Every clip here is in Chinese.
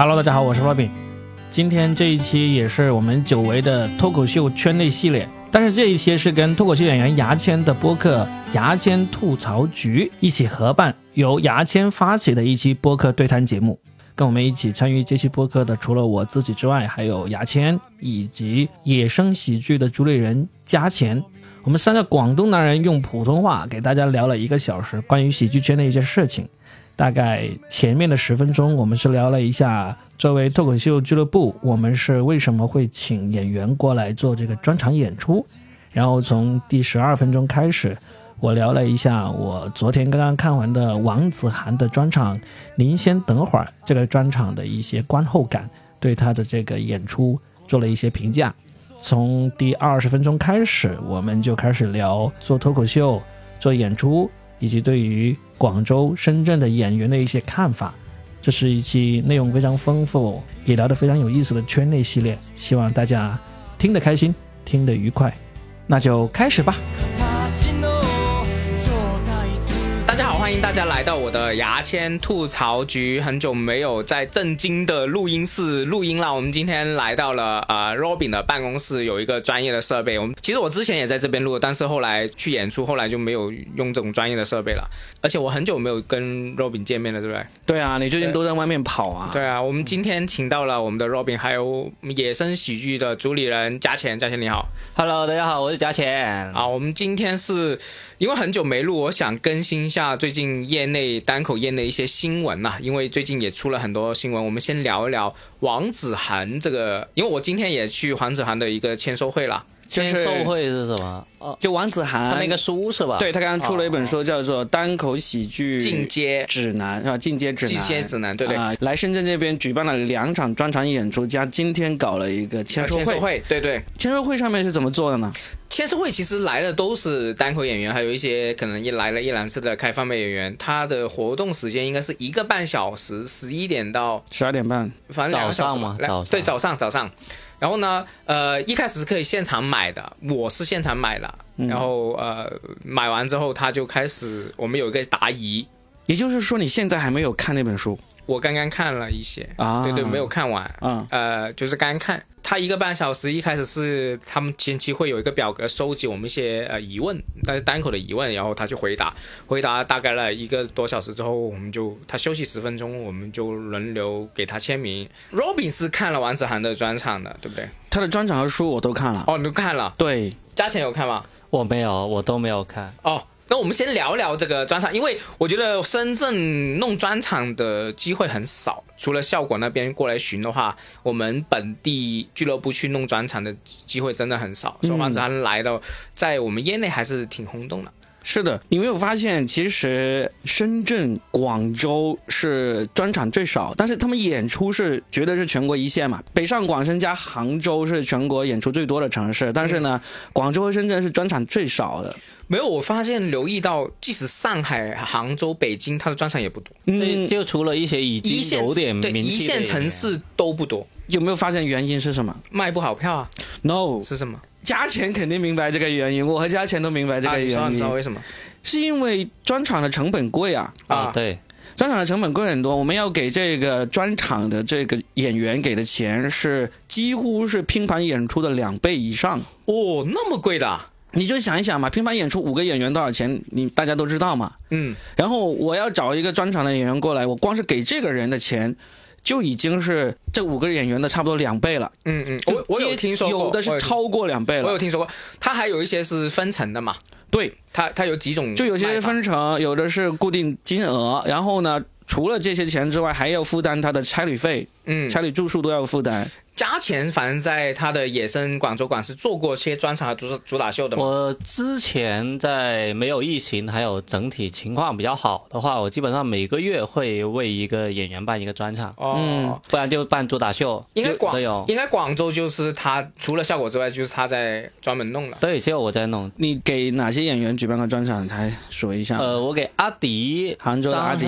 Hello，大家好，我是 Robin。今天这一期也是我们久违的脱口秀圈内系列，但是这一期是跟脱口秀演员牙签的播客《牙签吐槽局》一起合办，由牙签发起的一期播客对谈节目。跟我们一起参与这期播客的，除了我自己之外，还有牙签以及野生喜剧的主理人加钱。我们三个广东男人用普通话给大家聊了一个小时关于喜剧圈的一些事情。大概前面的十分钟，我们是聊了一下作为脱口秀俱乐部，我们是为什么会请演员过来做这个专场演出。然后从第十二分钟开始，我聊了一下我昨天刚刚看完的王子涵的专场《您先等会儿》这个专场的一些观后感，对他的这个演出做了一些评价。从第二十分钟开始，我们就开始聊做脱口秀、做演出，以及对于广州、深圳的演员的一些看法。这是一期内容非常丰富，也聊得非常有意思的圈内系列，希望大家听得开心，听得愉快。那就开始吧。大家好，欢迎大家来到我的牙签吐槽局。很久没有在正经的录音室录音了。我们今天来到了呃 Robin 的办公室，有一个专业的设备。我们其实我之前也在这边录，但是后来去演出，后来就没有用这种专业的设备了。而且我很久没有跟 Robin 见面了，对不对？对啊，你最近都在外面跑啊？对啊，我们今天请到了我们的 Robin，还有野生喜剧的主理人嘉钱。嘉钱你好。Hello，大家好，我是嘉钱。啊，我们今天是因为很久没录，我想更新一下最近业内单口业内一些新闻呐、因为最近也出了很多新闻，我们先聊一聊王子涵这个，因为我今天也去黄子涵的一个签售会了。签售会是什么？哦，就王子涵他那个书是吧？对他刚刚出了一本书，叫做《单口喜剧进阶指南》是吧？进阶指南，进阶指南对对啊来深圳这边举办了两场专场演出，加今天搞了一个签售会。签售会，对对，签售会上面是怎么做的呢？签售会其实来的都是单口演员，还有一些可能一来了一两次的开放麦演员。他的活动时间应该是一个半小时，十一点到十二点半。反正两个小时早上嘛早对，早上早上。然后呢，呃，一开始是可以现场买的，我是现场买的。嗯然后呃，买完之后他就开始，我们有一个答疑，也就是说，你现在还没有看那本书我刚刚看了一些，啊？对对，没有看完。啊。呃，就是刚刚看，他一个半小时，一开始是他们前期会有一个表格收集我们一些呃疑问，但是单口的疑问，然后他去回答，回答大概了一个多小时之后，我们就他休息十分钟，我们就轮流给他签名。Robin 是看了王子涵的专场的，对不对？他的专场和书我都看了。哦，你都看了，对，嘉钱有看吗？我没有，我都没有看。哦，那我们先聊聊这个专场，因为我觉得深圳弄专场的机会很少，除了效果那边过来巡的话，我们本地俱乐部去弄专场的机会真的很少。所以王子涵来到，在我们业内还是挺轰动的。是的，你没有发现，其实深圳、广州是专场最少，但是他们演出是绝对是全国一线嘛。北上广深加杭州是全国演出最多的城市，但是呢，广州和深圳是专场最少的。没有，我发现留意到，即使上海、杭州、北京，它的专场也不多，嗯，就除了一些已一经有点对一名气的演员线城，市都不多，有没有发现原因是什么卖不好票啊，？No，是什么？加钱肯定明白这个原因，我和加钱都明白这啊，个原因，你知道为什么？是因为专场的成本贵啊。啊，对，专场的成本贵很多，我们要给这个专场的这个演员给的钱是几乎是拼盘演出的两倍以上。哦，那么贵的啊、你就想一想嘛，频繁演出五个演员多少钱？你大家都知道嘛。嗯，然后我要找一个专场的演员过来，我光是给这个人的钱，就已经是这五个演员的差不多两倍了。嗯嗯，我我有听说过，有的是超过两倍了。我有听说过，他还有一些是分成的嘛，对，他他有几种，就有些分成，有的是固定金额，然后呢，除了这些钱之外，还要负担他的差旅费、嗯，家里住宿都要负担。加钱，反正在他的野生广州馆是做过些专场和主主打秀的嘛。我之前在没有疫情还有整体情况比较好的话，我基本上每个月会为一个演员办一个专场，哦，嗯不然就办主打秀，应该广都有。应该广州就是他除了效果之外，就是他在专门弄了。对，只有我在弄。你给哪些演员举办过专场？来说一下。呃，我给阿迪、杭州的阿迪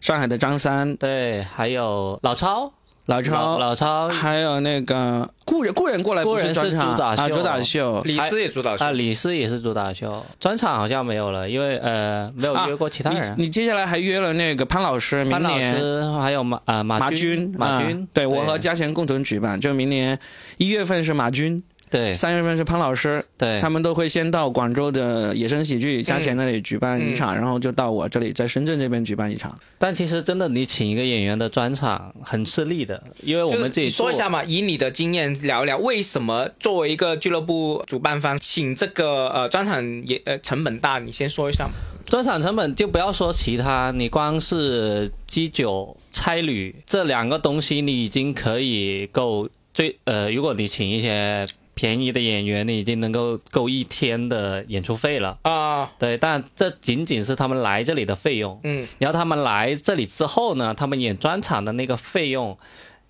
上海的张三，对，还有老超，老超，老超。还有那个故人，故人过来不故人是专场主打秀。啊，主打秀。李斯也主打秀。啊，李斯也是主打秀，专场好像没有了，因为呃没有约过其他人。啊你你接下来还约了那个潘老师，明潘老师还有马呃马马军马军啊，对我和嘉贤共同举办，就明年一月份是马军，对三月份是潘老师，对他们都会先到广州的野生喜剧嘉贤那里举办一场，然后就到我这里在深圳这边举办一场。但其实真的，你请一个演员的专场很吃力的，因为我们自己说一下嘛，以你的经验聊一聊，为什么作为一个俱乐部主办方，请这个呃专场也呃成本大？你先说一下嘛。专场成本，就不要说其他，你光是机酒、差旅这两个东西，你已经可以够最呃，如果你请一些便宜的演员，你已经能够够一天的演出费了。啊、对，但这仅仅是他们来这里的费用。嗯，然后他们来这里之后呢，他们演专场的那个费用，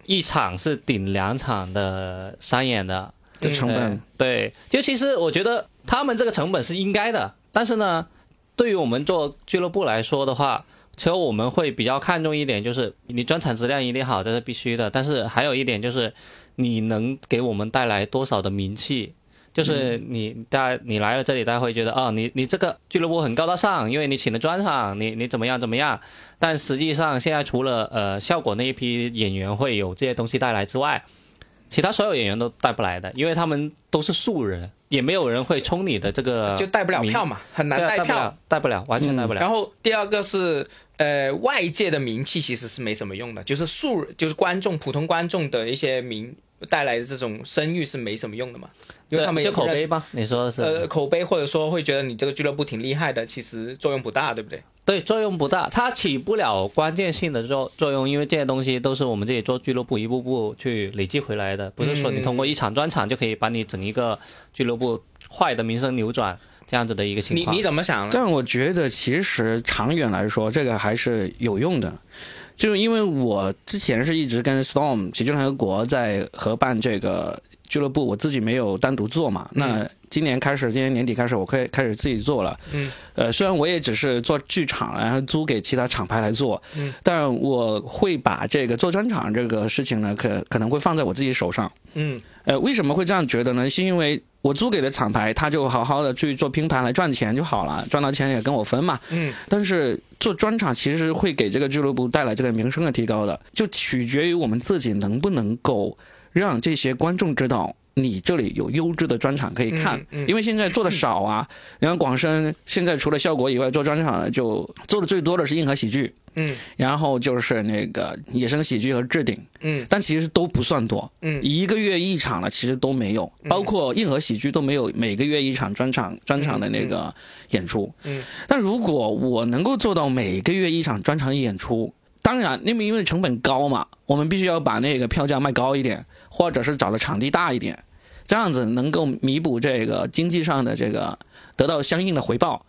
一场是顶两场的商演的。的成本，对，就其实我觉得他们这个成本是应该的，但是呢，对于我们做俱乐部来说的话，其实我们会比较看重一点，就是你专场质量一定好，这是必须的。但是还有一点就是，你能给我们带来多少的名气。就是你大你来了这里，大家会觉得哦，你你这个俱乐部很高大上，因为你请了专场，你你怎么样怎么样。但实际上现在除了呃效果那一批演员会有这些东西带来之外，其他所有演员都带不来的，因为他们都是素人，也没有人会冲你的这个就带不了票嘛，很难带票。带不了，带不了，完全带不了。然后第二个是，呃，外界的名气其实是没什么用的，就是素就是观众普通观众的一些名带来的这种声誉是没什么用的嘛，因为他们也就口碑吧？你说的是？呃口碑，或者说会觉得你这个俱乐部挺厉害的，其实作用不大，对不对？对，作用不大，它起不了关键性的作作用，因为这些东西都是我们自己做俱乐部一步步去累积回来的，不是说你通过一场专场就可以把你整一个俱乐部坏的名声扭转这样子的一个情况。你你怎么想呢？但我觉得其实长远来说，这个还是有用的。就是因为我之前是一直跟 Storm 喜剧联合国在合办这个俱乐部，我自己没有单独做嘛。那今年开始，今年年底开始，我可以开始自己做了。嗯，呃，虽然我也只是做剧场，然后租给其他厂牌来做，嗯，但我会把这个做专场这个事情呢，可可能会放在我自己手上。嗯呃，为什么会这样觉得呢？是因为我租给的厂牌，他就好好的去做拼盘来赚钱就好了，赚到钱也跟我分嘛。嗯但是做专场其实会给这个俱乐部带来这个名声的提高的，就取决于我们自己能不能够让这些观众知道。你这里有优质的专场可以看，嗯嗯因为现在做的 少啊。你看广深现在除了效果以外，做专场的就做的最多的是硬核喜剧，嗯然后就是那个野生喜剧和置顶，嗯但其实都不算多。嗯一个月一场了，其实都没有，包括硬核喜剧都没有每个月一场专场专场的那个演出。嗯，但如果我能够做到每个月一场专场演出，当然，因为因为成本高嘛，我们必须要把那个票价卖高一点，或者是找的场地大一点，这样子能够弥补这个经济上的这个得到相应的回报。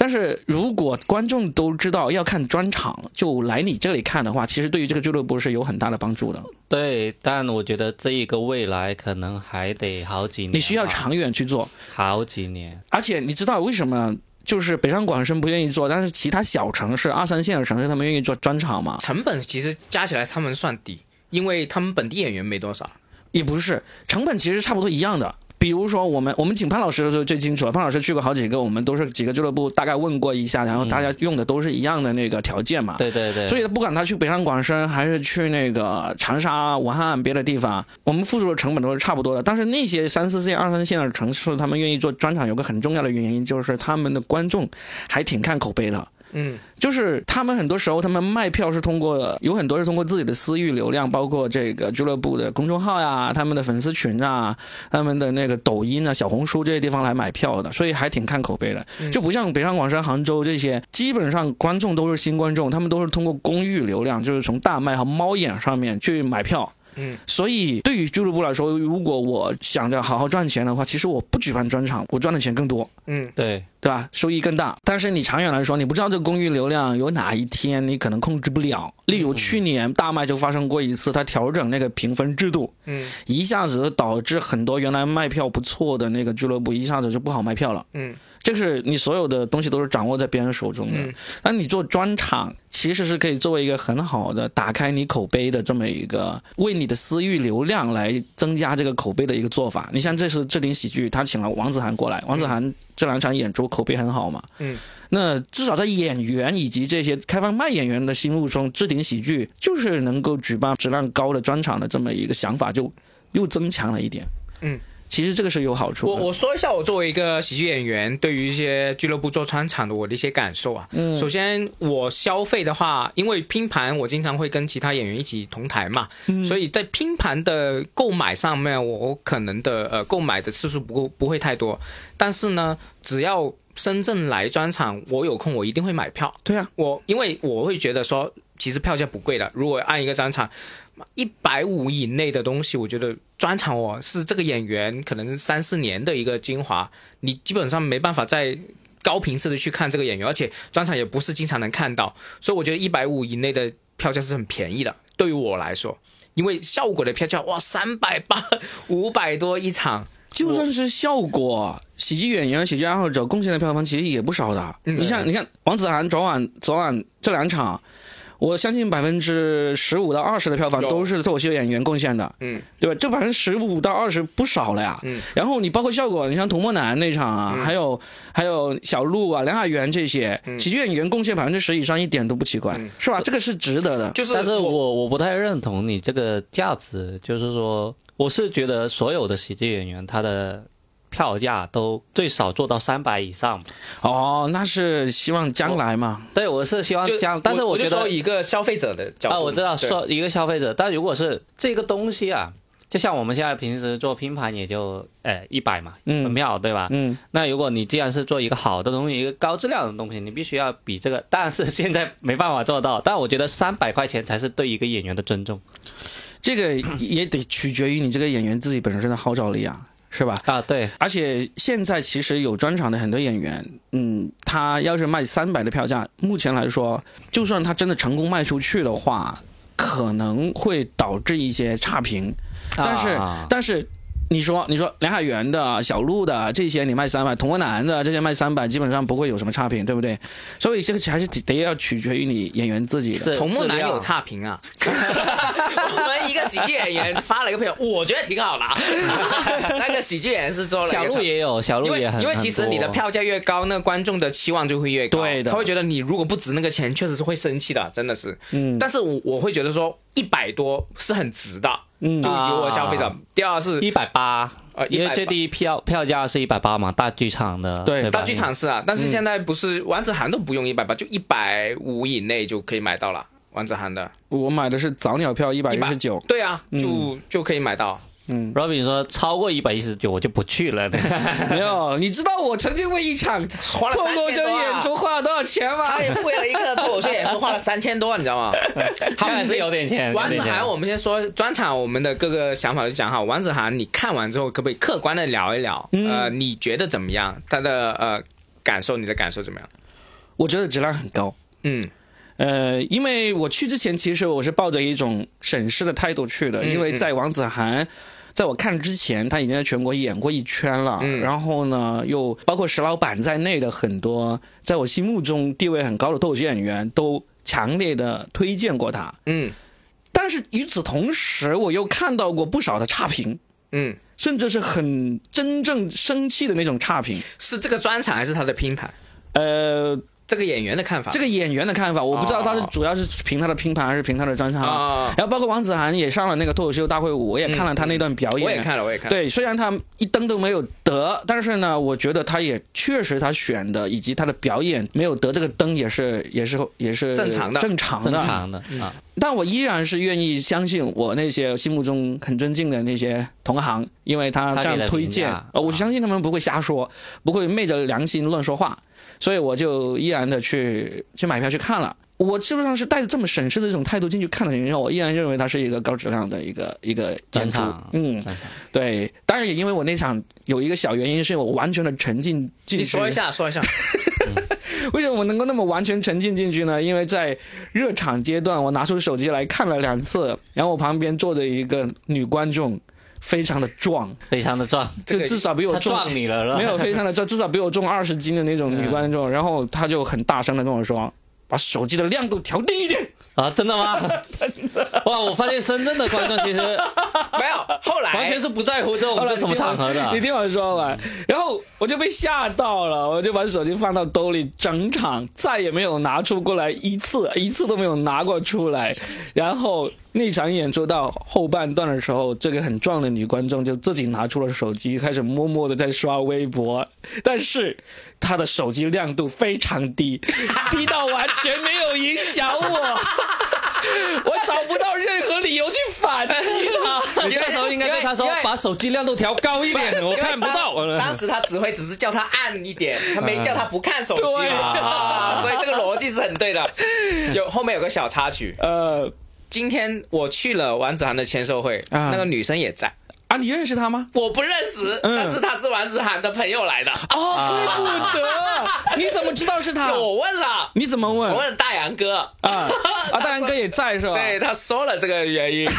但是如果观众都知道要看专场，就来你这里看的话，其实对于这个俱乐部是有很大的帮助的。对，但我觉得这一个未来可能还得好几年，你需要长远去做，好几年。而且你知道为什么？就是北上广深不愿意做，但是其他小城市、二三线的城市，他们愿意做专场嘛？成本其实加起来他们算低，因为他们本地演员没多少。也不是，成本其实差不多一样的。比如说，我们我们请潘老师的时候最清楚了，潘老师去过好几个，我们都是几个俱乐部大概问过一下，然后大家用的都是一样的那个条件嘛。对对对，所以不管他去北上广深还是去那个长沙、武汉别的地方，我们付出的成本都是差不多的。但是那些三四线、二三线的城市，他们愿意做专场，有个很重要的原因就是他们的观众还挺看口碑的。嗯就是他们很多时候，他们卖票是通过有很多是通过自己的私域流量，包括这个俱乐部的公众号呀、他们的粉丝群啊、他们的那个抖音啊、小红书这些地方来买票的，所以还挺看口碑的。就不像北上广深、杭州这些，基本上观众都是新观众，他们都是通过公域流量，就是从大麦和猫眼上面去买票。嗯，所以对于俱乐部来说，如果我想着好好赚钱的话，其实我不举办专场，我赚的钱更多。嗯对对吧？收益更大。但是你长远来说，你不知道这个公域流量有哪一天你可能控制不了。例如去年大麦就发生过一次，它调整那个评分制度，嗯一下子导致很多原来卖票不错的那个俱乐部一下子就不好卖票了。嗯这是你所有的东西都是掌握在别人手中的。嗯那你做专场，其实是可以作为一个很好的打开你口碑的这么一个为你的私域流量来增加这个口碑的一个做法。你像这次置顶喜剧，他请了王子涵过来，王子涵这两场演出口碑很好嘛，嗯，那至少在演员以及这些开放麦演员的心目中，置顶喜剧就是能够举办质量高的专场的这么一个想法，就又增强了一点。嗯，其实这个是有好处。我我说一下我作为一个喜剧演员对于一些俱乐部做专场的我的一些感受啊。嗯首先我消费的话，因为拼盘我经常会跟其他演员一起同台嘛，嗯所以在拼盘的购买上面，我可能的呃购买的次数不够不会太多，但是呢，只要深圳来专场，我有空我一定会买票。对啊，我因为我会觉得说，其实票价不贵的。如果按一个专场一百五以内的东西，我觉得专场哦是这个演员可能三四年的一个精华，你基本上没办法再高频次的去看这个演员，而且专场也不是经常能看到，所以我觉得一百五以内的票价是很便宜的，对于我来说。因为效果的票价哇三百八五百多一场，就算是效果，喜剧演员、喜剧爱好者贡献的票房其实也不少的。嗯你像，你看王子涵昨晚昨晚这两场，我相信百分之十五到二十的票房都是脱口秀演员贡献的，嗯对吧？这百分之十五到二十不少了呀。嗯然后你包括效果，你像童漠男那场啊，还有还有小鹿啊、梁海源这些、嗯喜剧演员贡献百分之十以上，一点都不奇怪，是吧？这个是值得的。就是但是我我不太认同你这个价值，就是说，我是觉得所有的喜剧演员他的票价都最少做到三百以上。哦，那是希望将来嘛。对，我是希望将，但是我觉得就说一个消费者的角度啊，我知道说一个消费者，但如果是这个东西啊，就像我们现在平时做拼盘也就呃一百嘛，嗯门票对吧？嗯，那如果你既然是做一个好的东西，一个高质量的东西，你必须要比这个，但是现在没办法做到。但我觉得三百块钱才是对一个演员的尊重这个也得取决于你这个演员自己本身的号召力啊，是吧？啊，对，而且现在其实有专场的很多演员，嗯，他要是卖三百的票价，目前来说，就算他真的成功卖出去的话，可能会导致一些差评。但是，啊但是。你说，你说梁海源的、小鹿的这些你卖三百，童漠男的这些卖三百，基本上不会有什么差评，对不对？所以这个还是得要取决于你演员自己的。是童漠男质量有差评啊，我们一个喜剧演员发了一个票，我觉得挺好的啊。那个喜剧演员是说了小鹿也有，小鹿也很因为其实你的票价越高，那观众的期望就会越高。对的他会觉得你如果不值那个钱，确实是会生气的，真的是。嗯但是我我会觉得说一百多是很值的，嗯。就以我消费者。啊。第二是一百八，呃180因为最低票票价是一百八嘛，大剧场的对大剧场是啊，但是现在不是王子涵都不用一百八，就一百五以内就可以买到了。王子涵的。我买的是早鸟票一百一十九，对啊，就就可以买到。Robin 说超过一百一十九我就不去了。没有，你知道我曾经为一场花了脱口秀三千多啊演出花了多少钱吗他？也为了一个脱口秀演出花了三千多，你知道吗？好看来是有点钱。王子涵，我们先说专场，我们的各个想法就讲哈。王子涵，你看完之后，可不可以客观的聊一聊？呃，你觉得怎么样？他的呃感受，你的感受怎么样？我觉得质量很高。嗯呃，因为我去之前，其实我是抱着一种审视的态度去的，嗯因为在王子涵。在我看之前，他已经在全国演过一圈了。嗯然后呢，又包括石老板在内的很多在我心目中地位很高的脱口秀演员都强烈的推荐过他。嗯但是与此同时，我又看到过不少的差评，嗯，甚至是很真正生气的那种差评。是这个专场还是他的拼盘？呃，这个演员的看法？这个演员的看法，我不知道他是主要是凭他的拼盘还是凭他的专场。啊，然后包括王子涵也上了那个脱口秀大会舞，我也看了他那段表演。我也看了，我也看了。对，虽然他一灯都没有得，但是呢，我觉得他也确实他选的以及他的表演没有得这个灯也是也是也是正常的正常的。正常的啊，但我依然是愿意相信我那些心目中很尊敬的那些同行，因为他这样推荐呃，我相信他们不会瞎说，不会昧着良心乱说话，所以我就依然的去去买票去看了。我基本上是带着这么审视的这种态度进去看的原因，我依然认为它是一个高质量的一个一个演出。嗯，对。当然也因为我那场有一个小原因，是我完全的沉浸进去。你说一下，说一下。为什么我能够那么完全沉浸进去呢？因为在热场阶段，我拿出手机来看了两次，然后我旁边坐着一个女观众，非常的壮，非常的壮，就至少比我他重。撞你了，没有非常的壮，至少比我重二十斤的那种女观众，然后她就很大声的跟我说：“把手机的亮度调低一点。啊，真的吗？哇，我发现深圳的观众其实没有，后来完全是不在乎这种是什么场合的你。听我说完，然后我就被吓到了，我就把手机放到兜里，整场再也没有拿出过来一次，一次都没有拿过出来。然后那场演出到后半段的时候，这个很壮的女观众就自己拿出了手机，开始默默的在刷微博，但是她的手机亮度非常低，低到完全没有影响我。我找不到任何理由去反击他。你那时候应该对他说把手机亮度调高一点，我看不到。当当时他指挥只是叫他暗一点，他没叫他不看手机嘛 啊，所以这个逻辑是很对的。有后面有个小插曲，呃，今天我去了王子涵的签售会，啊那个女生也在。啊，你认识他吗？我不认识，嗯但是他是王子涵的朋友来的。哦，怪不得！你怎么知道是他？我问了，你怎么问我？问大杨哥啊啊，大杨哥也在是吧？对，他说了这个原因，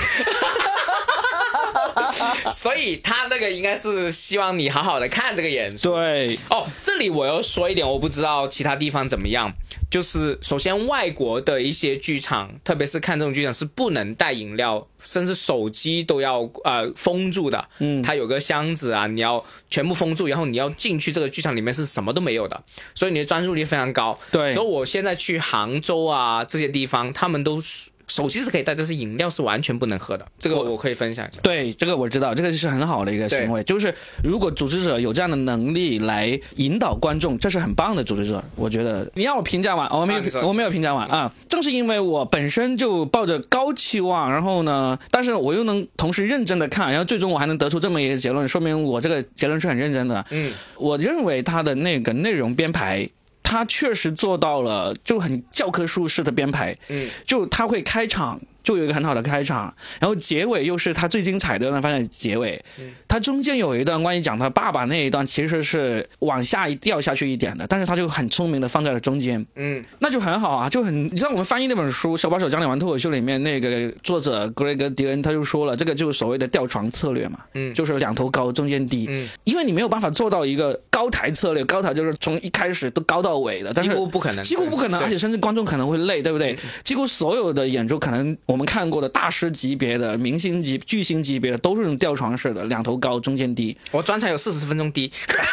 所以他那个应该是希望你好好的看这个演出。对，哦，这里我要说一点，我不知道其他地方怎么样。就是首先，外国的一些剧场，特别是看这种剧场是不能带饮料，甚至手机都要呃封住的。嗯它有个箱子啊，你要全部封住，然后你要进去这个剧场里面是什么都没有的，所以你的专注力非常高。对所以我现在去杭州啊这些地方，他们都是手机是可以带，但是饮料是完全不能喝的。这个我可以分享一下。对，这个我知道，这个是很好的一个行为。就是如果组织者有这样的能力来引导观众，这是很棒的组织者。我觉得你要我评价完，我没有，啊我没有评价完啊。正是因为我本身就抱着高期望，然后呢，但是我又能同时认真的看，然后最终我还能得出这么一个结论，说明我这个结论是很认真的。嗯，我认为他的那个内容编排。他确实做到了，就很教科书式的编排。嗯，就他会开场，就有一个很好的开场，然后结尾又是他最精彩的那发现结尾。嗯。他中间有一段关于讲他爸爸那一段，其实是往下一掉下去一点的，但是他就很聪明的放在了中间，嗯。那就很好啊，就很。你知道我们翻译那本书《手把手教你玩脱口秀》里面那个作者格雷格迪恩他就说了，这个就是所谓的吊床策略嘛，嗯。就是两头高中间低，嗯，因为你没有办法做到一个高台策略，高台就是从一开始都高到尾的，但是几乎不可能，几乎不可能，而且甚至观众可能会累，对不对？几乎所有的演出，可能我们看过的大师级别的、明星级、巨星级别的，都是那种吊床式的，两头高，中间低。我专场有四十分钟低，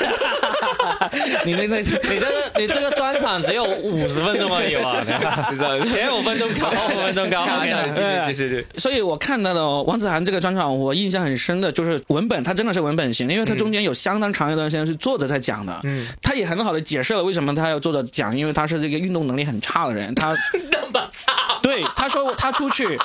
你那那你这个你这个专场只有五十分钟而已吧？前五分钟高，后五分钟高。开玩笑 OK 的，继续继续。所以我看到的王子涵这个专场，我印象很深的就是文本，他真的是文本型，因为他中间有相当长一段时间是坐着在讲的。嗯，他也很好的解释了为什么他要坐着讲，因为他是这个运动能力很差的人，他 那么差，对他说他出去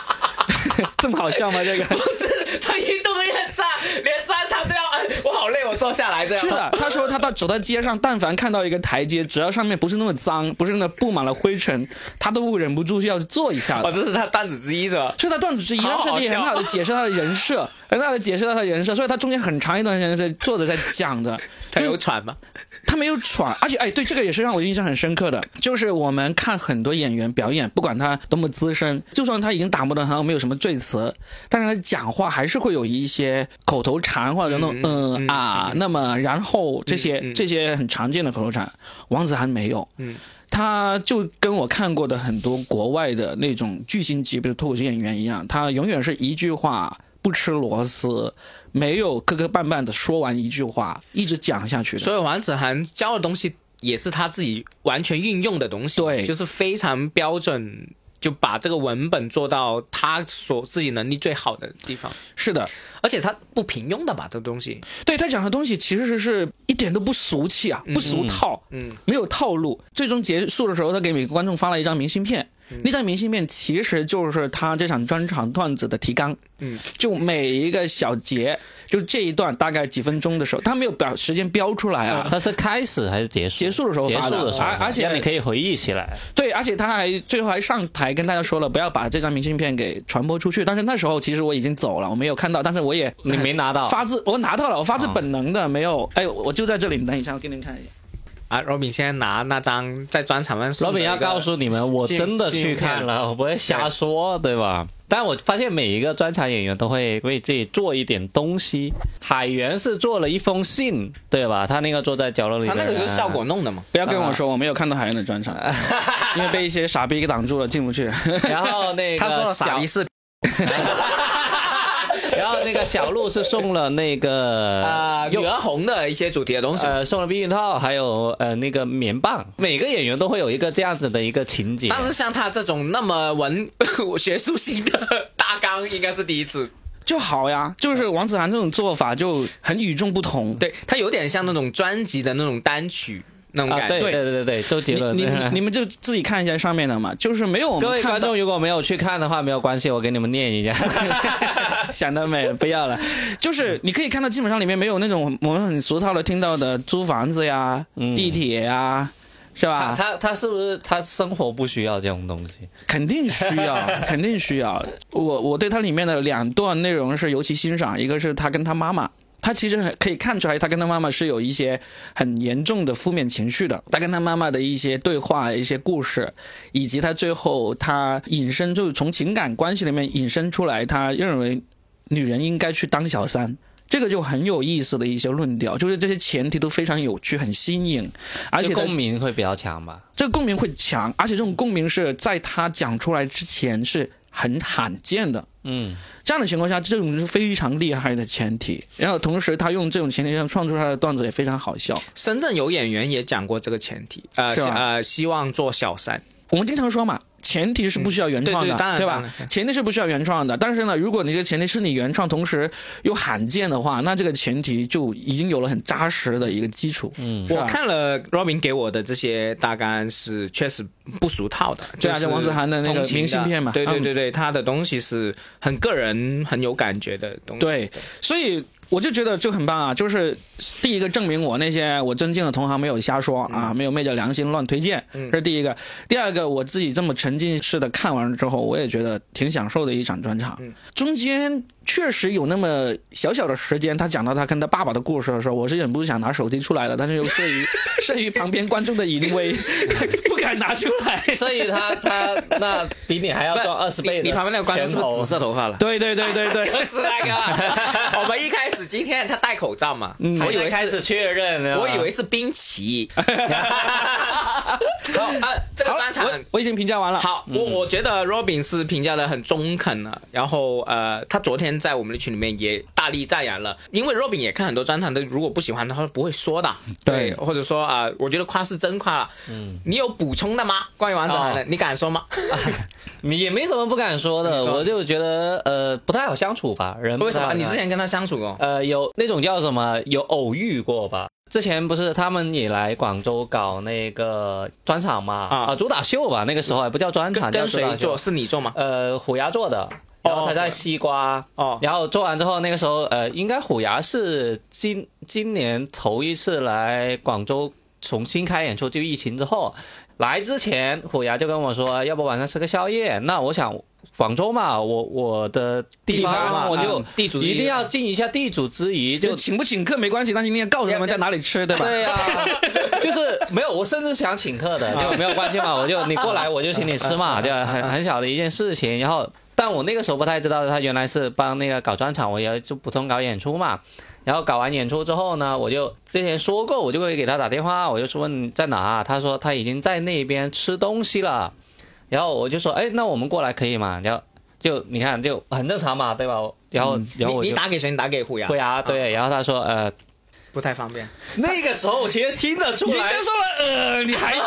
这么好笑吗？这个不是他运动能力很差，连专场都要，哎，我好累，我坐下来这样。是的，他说他到走到街上，但凡看到一个台阶，只要上面不是那么脏，不是那布满了灰尘，他都会忍不住要坐一下哦，。这是他段子之一是吧？是他段子之一，但是也很好的解释他的人设，很好的解释到他的人设，所以他中间很长一段时间是坐着在讲的。他有喘吗？他没有喘，而且哎，对，这个也是让我印象很深刻的，就是我们看很多演员表演，不管他多么资深，就算他已经打磨的很好，没有什么赘词，但是他讲话还是会有一些口头禅或者那种嗯嗯嗯啊，那么然后这些这些很常见的口头禅，王子涵没有。嗯他就跟我看过的很多国外的那种巨星级别的脱口秀演员一样，他永远是一句话不吃螺丝，没有磕磕绊绊的说完一句话，一直讲下去的。所以王子涵教的东西也是他自己完全运用的东西，对就是非常标准，就把这个文本做到他所自己能力最好的地方，是的，而且他不平庸的吧，这东西，对他讲的东西其实是一点都不俗气啊，不俗套，嗯。没有套路。最终结束的时候，他给每个观众发了一张明信片，嗯那张明信片其实就是他这场专场段子的提纲。嗯，就每一个小节，就这一段大概几分钟的时候，他没有表时间标出来啊。他是开始还是结束？结束的时候结发的束的时候，而而且你可以回忆起来。对，而且他还最后还上台跟大家说了，不要把这张明信片给传播出去。但是那时候其实我已经走了，我没有看到，但是我也你没拿到发自我拿到了，我发自本能的没有。哎，我就在这里，等一下，我给你们看一下。啊，Robin 现在拿那张在专场上送的一个罗比要告诉你们，我真的去看，了，我不会瞎说，对吧？但我发现每一个专场演员都会为自己做一点东西。海源是做了一封信，对吧？他那个坐在角落里他那个就是效果弄的嘛。不要跟我说我没有看到海源的专场，因为被一些傻逼给挡住了，进不去。然后那个 他说了小傻逼是 然后那个小鹿是送了那个啊，女儿红的一些主题的东西。呃，送了避孕套，还有呃那个棉棒，每个演员都会有一个这样子的一个情节。但是像他这种那么文 学术性的大纲，应该是第一次。就好呀，就是王子涵这种做法就很与众不同。对他有点像那种专辑的那种单曲那种啊，感觉。对对对对，周杰伦。你你你 你们就自己看一下上面的嘛，就是没有我各位们看到观众如果没有去看的话，没有关系，我给你们念一下。想得美，不要了。就是你可以看到，基本上里面没有那种我们很俗套的听到的租房子呀、嗯地铁呀，是吧？他他是不是他生活不需要这种东西？肯定需要，肯定需要。我我对它里面的两段内容是尤其欣赏，一个是他跟他妈妈。他其实很可以看出来，他跟他妈妈是有一些很严重的负面情绪的。他跟他妈妈的一些对话、一些故事，以及他最后他引申，就是从情感关系里面引申出来，他认为女人应该去当小三。这个就很有意思的一些论调，就是这些前提都非常有趣、很新颖，而且共鸣会比较强吧？这个共鸣会强，而且这种共鸣是在他讲出来之前是很罕见的。嗯，这样的情况下，这种是非常厉害的前提。然后同时，他用这种前提上创出他的段子也非常好笑。深圳有演员也讲过这个前提，呃是呃，希望做小三。我们经常说嘛，前提是不需要原创的，嗯对吧？前提是不需要原创的。但是呢，如果你这个前提是你原创，同时又罕见的话，那这个前提就已经有了很扎实的一个基础。嗯我看了 Robin 给我的这些大纲是确实不俗套的，对啊就是就王子涵的那个明信片嘛嗯对对对对，他的东西是很个人、很有感觉的东西。对，所以我就觉得就很棒啊！就是第一个证明我那些我尊敬的同行没有瞎说啊，没有昧着良心乱推荐，嗯这是第一个。第二个，我自己这么沉浸式的看完了之后，我也觉得挺享受的一场专场。嗯中间确实有那么小小的时间，他讲到他跟他爸爸的故事的时候，我是忍不住想拿手机出来的，但是又慑于 慑于旁边观众的淫威，不敢拿出来。所以他他那比你还要壮二十倍的你旁边那个观众是不是紫色头发了？对对对对对，就是那个，我们一开始今天他戴口罩嘛，嗯？我以为是开始确认了，我以为是冰淇。好啊，这个专场我我已经评价完了。好，我我觉得 Robin 是评价的很中肯了，然后呃，他昨天在我们的群里面也大力赞扬了，因为 Robin 也看很多专场的，如果不喜欢他不会说的，对或者说啊、我觉得夸是真夸了。嗯，你有补充的吗？关于王子涵的，哦你敢说吗？也没什么不敢说的，说我就觉得呃不太好相处吧，人为什么？你之前跟他相处过？呃有那种叫什么有偶遇过吧？之前不是他们也来广州搞那个专场嘛？啊啊，主打秀吧，那个时候还不叫专场，跟谁做？。是你做吗？呃，虎牙做的，然后他在西瓜，哦然后做完之后，那个时候呃，应该虎牙是今今年头一次来广州重新开演出，就疫情之后。来之前，虎牙就跟我说，要不晚上吃个宵夜。那我想，广州嘛，我我的地地方嘛方，我就嗯地主一定要尽一下地主之谊，就就请不请客没关系，但是你也告诉他们在哪里吃，对吧？对呀、就是没有，我甚至想请客的，就没有关系嘛，我就你过来我就请你吃嘛，就很很小的一件事情。然后，但我那个时候不太知道，他原来是帮那个搞专场，我也就普通搞演出嘛。然后搞完演出之后呢，我就之前说过，我就会给他打电话，我就说问在哪，他说他已经在那边吃东西了。然后我就说，哎，那我们过来可以吗？然后就你看就很正常嘛，对吧？然后、然后我你你打给谁？你打给虎牙？虎牙，对，然后他说，呃，不太方便。那个时候我其实听得出来，你就说了，呃，你还去，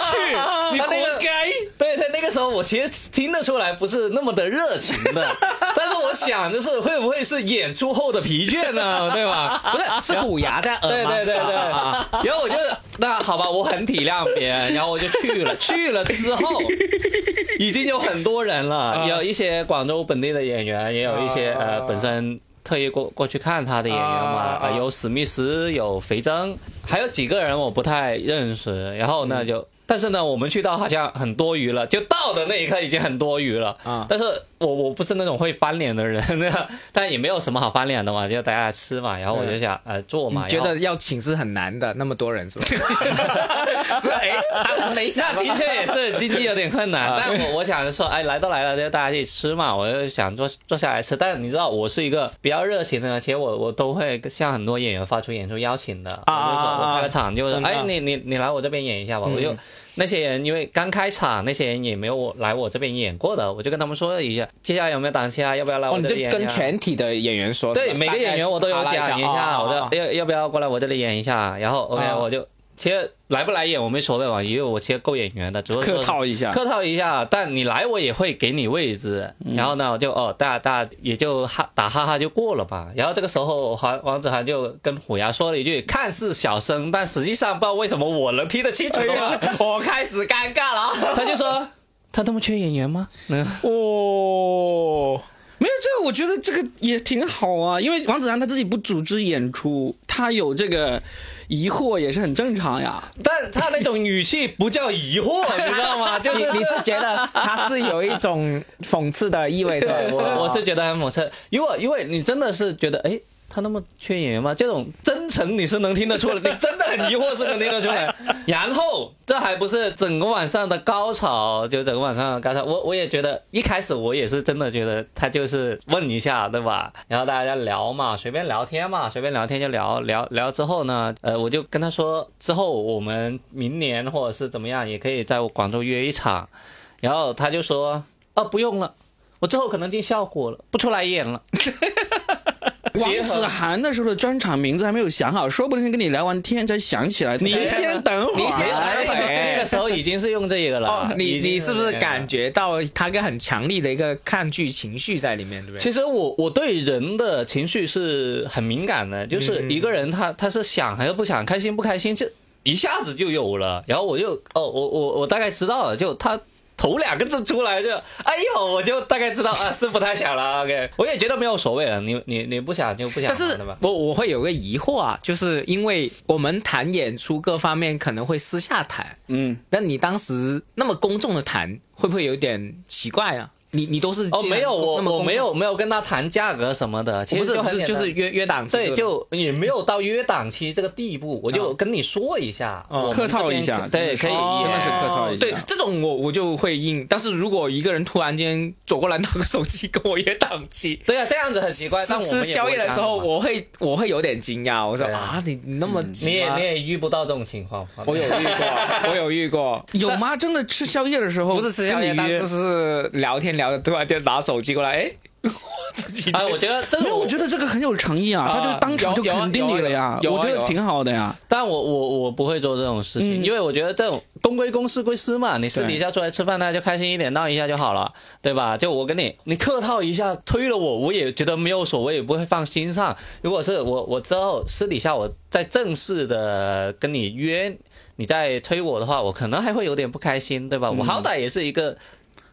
你活该。对，对那个时候我其实听得出来不是那么的热情的，但是我想就是会不会是演出后的疲倦呢？对吧？不是，是虎牙在耳吗对对对对，然后我就那好吧，我很体谅别人，然后我就去了。去了之后，已经有很多人了，有一些广州本地的演员，也有一些啊呃本身特意过过去看他的演员嘛，啊有史密斯，有肥增，还有几个人我不太认识。然后呢就，但是呢，我们去到好像很多余了，就到的那一刻已经很多余了。啊但是我我不是那种会翻脸的人，但也没有什么好翻脸的嘛，就大家吃嘛。然后我就想，呃，做嘛。觉得要请是很难的，那么多人是吧？是哎，当时没想，的确也是经济有点困难。但我 我想说，哎，来都来了，就大家一起吃嘛。我就想坐坐下来吃。但你知道，我是一个比较热情的，其实我我都会向很多演员发出演出邀请的。啊就是我开个场，就是哎，你你你来我这边演一下吧。我就那些人，因为刚开场，那些人也没有来我这边演过的，我就跟他们说了一下，接下来有没有档期啊？要不要来我这里演？跟全体的演员说，对每个演员我都有讲一下，我的要要不要过来我这里演一下？然后 OK，我就。其实来不来演我没所谓嘛，因为我其实够演员的，只是客套一下，客套一下。但你来我也会给你位置，然后呢，我就哦，大家大家也就哈打哈哈就过了吧。然后这个时候，王王子涵就跟虎牙说了一句，看似小声，但实际上不知道为什么我能听得清楚。我开始尴尬了，他就说他那么缺演员吗？哦，没有这个，我觉得这个也挺好啊，因为王子涵他自己不组织演出，他有这个。疑惑也是很正常呀，但他那种语气不叫疑惑，你知道吗？就是你是觉得他是有一种讽刺的意味的，我我是觉得很讽刺，因为因为你真的是觉得哎。他那么缺演员吗？这种真诚你是能听得出来，你真的很疑惑是能听得出来。然后这还不是整个晚上的高潮，就整个晚上的高潮。我我也觉得一开始我也是真的觉得他就是问一下，对吧？然后大家聊嘛，随便聊天嘛，随便聊天就聊聊聊。之后呢，呃，我就跟他说，之后我们明年或者是怎么样，也可以在广州约一场。然后他就说，啊，不用了，我之后可能进效果了，不出来演了。王子涵那时候的专场名字还没有想好，说不定跟你聊完天才想起来。你先等会儿，你先等会儿。那个时候已经是用这个了。你你是不是感觉到他个很强力的一个抗拒情绪在里面，对不对？其实我我对人的情绪是很敏感的，就是一个人他他是想还是不想，开心不开心，这一下子就有了。然后我就哦，我我我大概知道了，就他。头两个字出来就，哎呦，我就大概知道啊，是不太想了。OK，我也觉得没有所谓了，你你你不想就不想。但是，我我会有个疑惑啊，就是因为我们谈演出各方面可能会私下谈，嗯，但你当时那么公众的谈，会不会有点奇怪啊？你你都是哦，没有我我没有没有跟他谈价格什么的，其实就是就是约约档期，对，就也没有到约档期这个地步，我就跟你说一下，客套一下，对，可以，真的是客套一下。对，这种我我就会应，但是如果一个人突然间走过来拿个手机跟我约档期，对啊，这样子很奇怪。吃宵夜的时候，我会我会有点惊讶，我说啊，你你那么你也你也遇不到这种情况，我有遇过，我有遇过，有吗？真的吃宵夜的时候不是吃宵夜，但是是聊天聊。突然间拿手机过来，哎，哎，我觉得，但是我觉得这个很有诚意啊，他就当场就肯定你了呀，我觉得挺好的呀。但我我我不会做这种事情，因为我觉得这种公归公，私归私嘛，你私底下出来吃饭，大家就开心一点，闹一下就好了，对吧？就我跟你，你客套一下，推了我，我也觉得没有所谓，不会放心上。如果是我，我之后私底下我再正式的跟你约，你再推我的话，我可能还会有点不开心，对吧？我好歹也是一个。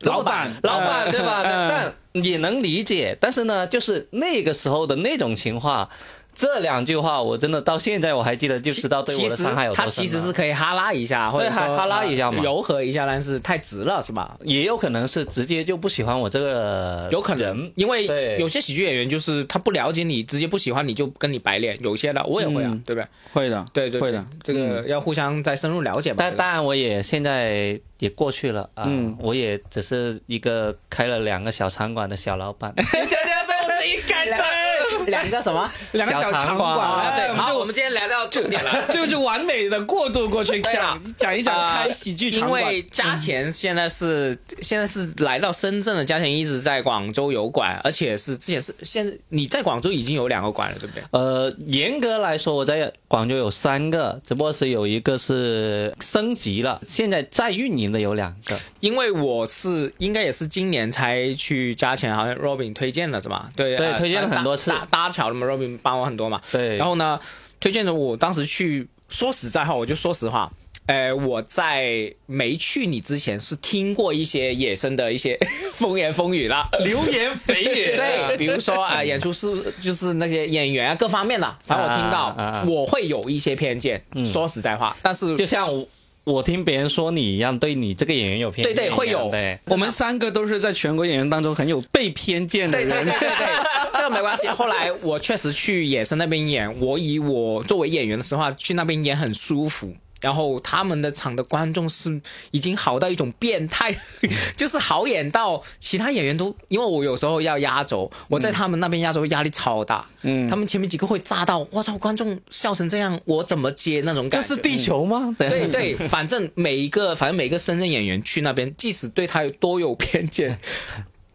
老板，老板，对吧？但也能理解。但是呢，就是那个时候的那种情况。这两句话我真的到现在我还记得，就知道对我的伤害有多深。他其实是可以哈拉一下，或者哈拉一下嘛，柔和一下，但是太直了，是吧？也有可能是直接就不喜欢我这个，有可能，因为有些喜剧演员就是他不了解你，直接不喜欢你就跟你白脸。有些的我也会啊，对不对？会的，对对会的，这个要互相再深入了解嘛。但当然我也现在也过去了啊，我也只是一个开了两个小餐馆的小老板。家家都自己改的。两个什么？两个小场馆。对，好，我们今天来到重点了，这个就完美的过渡过去讲讲一讲开喜剧场馆。因为嘉钱现在是现在是来到深圳的，嘉钱一直在广州有馆，而且是之前是现在你在广州已经有两个馆了，对不对？呃，严格来说我在广州有三个，只不过是有一个是升级了，现在在运营的有两个。因为我是应该也是今年才去加钱，好像 Robin 推荐的是吧？对对，推荐了很多次。搭桥的嘛，Robin 帮我很多嘛。对。然后呢，推荐的我当时去，说实在话，我就说实话，呃，我在没去你之前是听过一些野生的一些 风言风语啦，流言蜚语。对，比如说啊，演出是就是那些演员啊，各方面的，反正我听到，我会有一些偏见。说实在话，但是就像我听别人说你一样，对你这个演员有偏见对对会有对。我们三个都是在全国演员当中很有被偏见的人对对对。对对，这个没关系。后来我确实去野生那边演，我以我作为演员的时候啊，去那边演很舒服。然后他们的场的观众是已经好到一种变态，就是好演到其他演员都，因为我有时候要压轴，我在他们那边压轴压力超大，嗯他们前面几个会炸到，我操，观众笑成这样，我怎么接那种感觉？这是地球吗？对对，反正每一个，反正每一个深圳演员去那边，即使对他有多有偏见，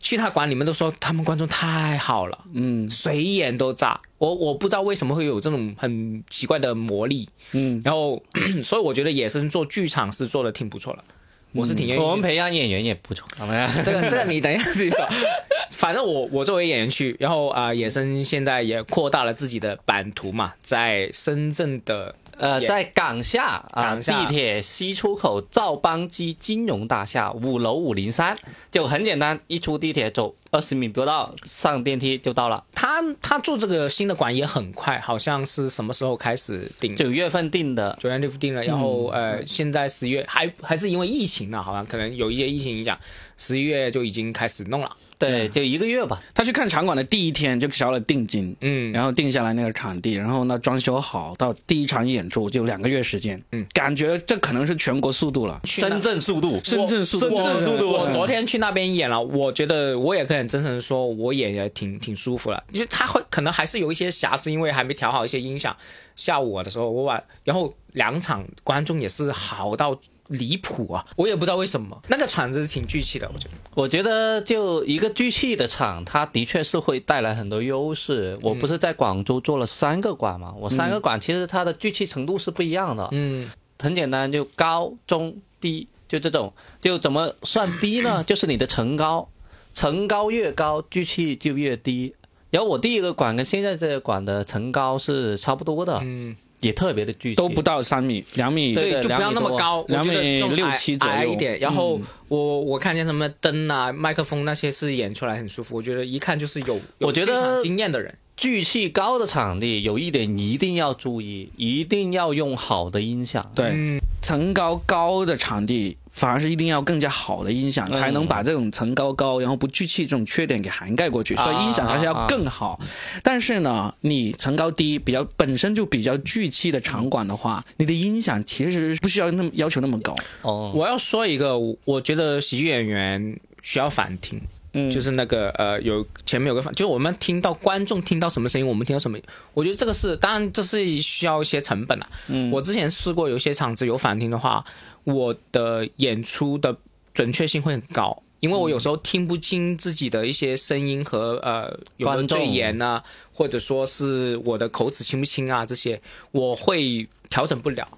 去他馆里面都说他们观众太好了，嗯谁演都炸。我我不知道为什么会有这种很奇怪的魔力，嗯，然后 所以我觉得野生做剧场是做的挺不错了，我是挺愿意去。我们培养演员也不错。这个这个你等一下自己说。反正我我作为演员去，然后啊、呃野生现在也扩大了自己的版图嘛，在深圳的呃，在港下啊，地铁西出口赵邦基金融大厦五楼五零三，就很简单，一出地铁走二十米不到，上电梯就到了。他他住这个新的馆也很快，好像是什么时候开始定？九月份定的，九月份定了，然后、呃，现在十月还还是因为疫情呢，好像可能有一些疫情影响，十一月就已经开始弄了。对，就一个月吧。他去看场馆的第一天就交了定金，嗯，然后定下来那个场地，然后呢装修好，到第一场演出就两个月时间，嗯，感觉这可能是全国速度了。深圳速度，深圳速度，深圳速度我昨天去那边演了，我觉得我也可以很真诚的说，我演也挺挺舒服了。因为他会可能还是有一些瑕疵，因为还没调好一些音响。下午的时候我晚，然后两场观众也是好到离谱啊！我也不知道为什么，那个场子挺聚气的，我觉得。我觉得就一个聚气的场，它的确是会带来很多优势。我不是在广州做了三个馆嘛，我三个馆其实它的聚气程度是不一样的。嗯，很简单，就高中低，就这种。就怎么算低呢？就是你的层高，层高越高，聚气就越低。然后我第一个馆跟现在这个馆的层高是差不多的，嗯，也特别的聚气，都不到三米，两米，对对，就不要那么高，我两觉得米六七左右矮一点。然后嗯我我看见什么灯啊、麦克风那些是演出来很舒服，我觉得一看就是有，有我觉得非常经验的人。聚气高的场地有一点一定要注意，一定要用好的音响。对，嗯层高高的场地反而是一定要更加好的音响，嗯才能把这种层高高然后不聚气这种缺点给涵盖过去。啊所以音响还是要更好。但是呢，你层高低比较本身就比较聚气的场馆的话，你的音响其实不需要那么要求那么高。哦，我要说一个，我我觉得喜剧演员需要反听，嗯就是那个呃，有前面有个反，就是我们听到观众听到什么声音，我们听到什么，我觉得这个是，当然这是需要一些成本啊。嗯我之前试过有些场子有反听的话，我的演出的准确性会很高。因为我有时候听不清自己的一些声音和呃有没有观众赘言啊，或者说是我的口齿清不清啊，这些我会调整不了。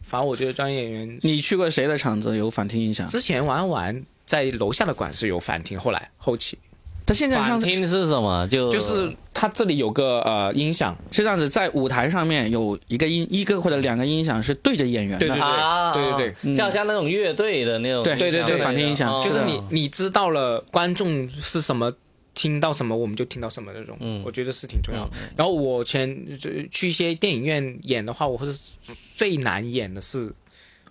反正我觉得专业演员你去过谁的场子有反听音响？之前玩完在楼下的馆是有反听，后来后期。他现在上反听是什么？就就是它这里有个呃音响，是这样子，在舞台上面有一个音一个或者两个音响是对着演员的。对对啊，对对对。就好像那种乐队的那种对对对对反听音响。哦。就是你你知道了观众是什么。听到什么我们就听到什么那种，嗯。我觉得是挺重要的。然后我前就去一些电影院演的话，我是最难演的是，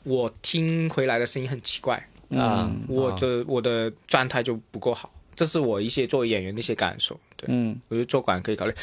我听回来的声音很奇怪，啊，我的我的状态就不够好，这是我一些作为演员的一些感受。对，嗯，我觉得做馆可以考虑。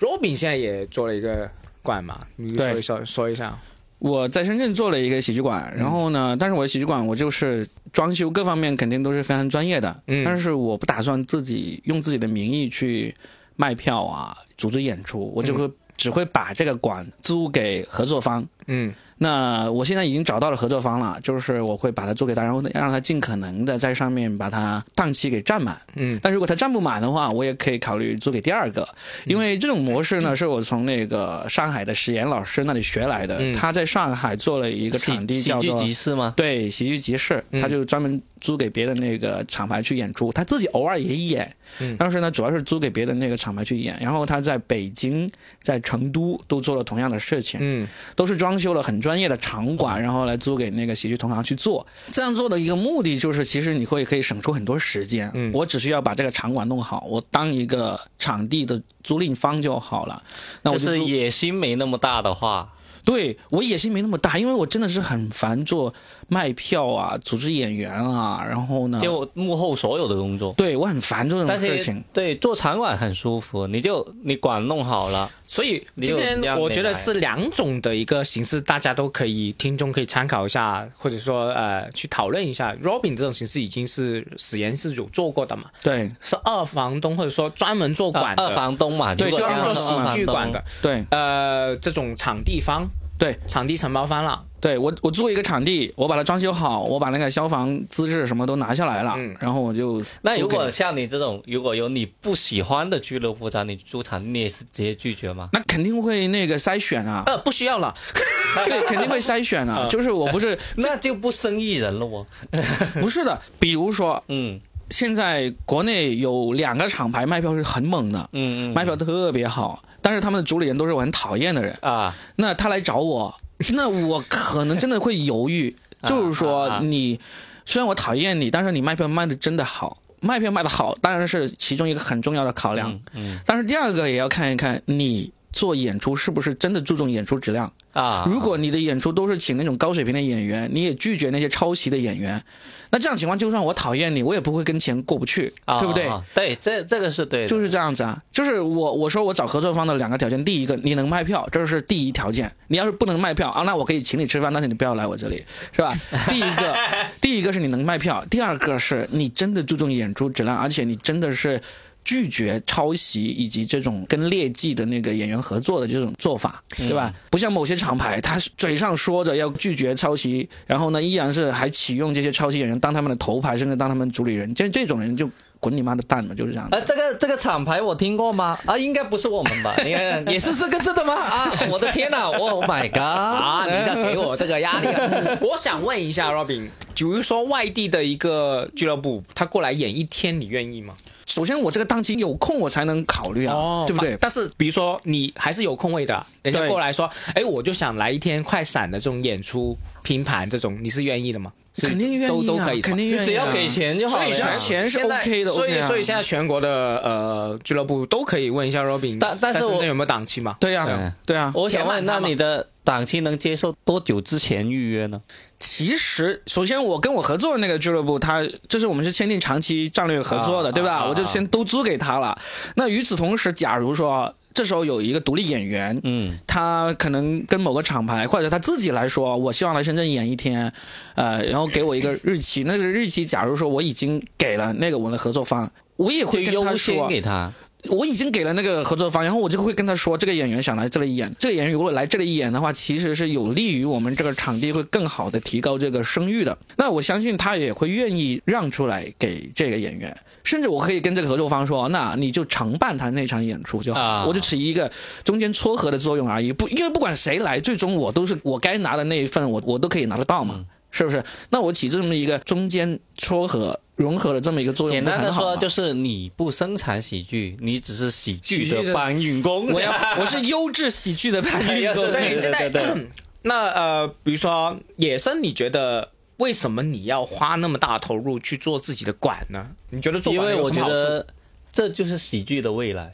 Robin 现在也做了一个馆嘛，你说一说说一下。我在深圳做了一个喜剧馆，然后呢，但是我的喜剧馆我就是装修各方面肯定都是非常专业的，嗯但是我不打算自己用自己的名义去卖票啊，组织演出，我就会、只会把这个馆租给合作方。嗯那我现在已经找到了合作方了，就是我会把它租给他，然后让他尽可能的在上面把它档期给占满。嗯但如果他占不满的话，我也可以考虑租给第二个，因为这种模式呢，是我从那个上海的石岩老师那里学来的。嗯他在上海做了一个场地喜剧叫做集市吗？对喜剧集市，嗯他就专门租给别的那个厂牌去演出，他自己偶尔也演，嗯但是呢，主要是租给别的那个厂牌去演。然后他在北京、在成都都做了同样的事情，嗯都是装修了很专业的场馆，然后来租给那个喜剧同行去做。这样做的一个目的就是，其实你会可以省出很多时间。嗯我只需要把这个场馆弄好，我当一个场地的租赁方就好了。那我就是野心没那么大的话，对我野心没那么大，因为我真的是很烦做卖票啊、组织演员啊，然后呢，就幕后所有的工作。对我很烦这种事情。对做场馆很舒服，你就你管弄好了，所以今天我觉得是两种的一个形式，大家都可以听众可以参考一下，或者说呃去讨论一下。Robin 这种形式已经是史岩是有做过的嘛，对。是二房东或者说专门做啊馆的，二房东嘛，对专门做喜剧馆的，对。呃，这种场地方、对。场地承包方了。对，我我租一个场地，我把它装修好，我把那个消防资质什么都拿下来了，嗯。然后我就那如果像你这种，如果有你不喜欢的俱乐部找你租场，你也是直接拒绝吗？那肯定会那个筛选啊，呃，不需要了，对，肯定会筛选啊，就是我不是 那就不生意人了哦。不是的，比如说嗯。现在国内有两个厂牌卖票是很猛的，嗯嗯，卖票特别好，但是他们的主理人都是我很讨厌的人，啊，那他来找我，那我可能真的会犹豫，啊就是啊说啊你虽然我讨厌你，但是你卖票卖的真的好，卖票卖的好当然是其中一个很重要的考量，嗯。但是第二个也要看一看你做演出是不是真的注重演出质量。啊，如果你的演出都是请那种高水平的演员，你也拒绝那些抄袭的演员，那这样情况就算我讨厌你，我也不会跟钱过不去，啊对不对？啊对，这这个是对的，就是这样子啊，就是我我说我找合作方的两个条件，第一个你能卖票，这是第一条件。你要是不能卖票啊，那我可以请你吃饭，但是你不要来我这里，是吧？第一个，第一个是你能卖票，第二个是你真的注重演出质量，而且你真的是。拒绝抄袭以及这种跟劣迹的那个演员合作的这种做法，对吧？不像某些厂牌，他嘴上说着要拒绝抄袭，然后呢，依然是还启用这些抄袭演员当他们的头牌，甚至当他们主理人，这这种人就滚你妈的蛋嘛，就是这样子。啊，这个这个厂牌我听过吗？啊，应该不是我们吧？你看也是这个真的吗？啊，我的天哪！Oh my god！啊，你在给我这个压力啊。我想问一下 Robin，比如说外地的一个俱乐部，他过来演一天，你愿意吗？首先，我这个档期有空，我才能考虑啊，对不对？但是比如说你还是有空位的，人家过来说，哎，我就想来一天快闪的这种演出拼盘，这种你是愿意的吗？是肯定愿意、啊，都都可以，肯定愿意、啊，只要给钱就好。所以钱是现在 OK 的所以啊所以现在全国的呃俱乐部都可以问一下 Robin，但但是有没有档期嘛？对呀、啊，对啊。我想问，那你的档期能接受多久之前预约呢？其实，首先我跟我合作的那个俱乐部，他就是我们是签订长期战略合作的，啊对吧？啊我就先都租给他了。那与此同时，假如说这时候有一个独立演员，嗯他可能跟某个厂牌或者他自己来说，我希望来深圳演一天，呃，然后给我一个日期。那个日期，假如说我已经给了那个我的合作方，我也就会跟他说，给他。我已经给了那个合作方，然后我就会跟他说，这个演员想来这里演，这个演员如果来这里演的话，其实是有利于我们这个场地会更好的提高这个声誉的。那我相信他也会愿意让出来给这个演员，甚至我可以跟这个合作方说，那你就承办他那场演出就好，啊我就起一个中间撮合的作用而已。不，因为不管谁来，最终我都是我该拿的那一份，我我都可以拿得到嘛。是不是？那我起这么一个中间撮合、融合的这么一个作用，简单的说，就是你不生产喜剧，你只是喜剧的的搬运工。我要我是优质喜剧的搬运工。对对，对对 那呃，比如说野生，你觉得为什么你要花那么大投入去做自己的馆呢？你觉得做因为我觉馆有什么好处？得这就是喜剧的未来。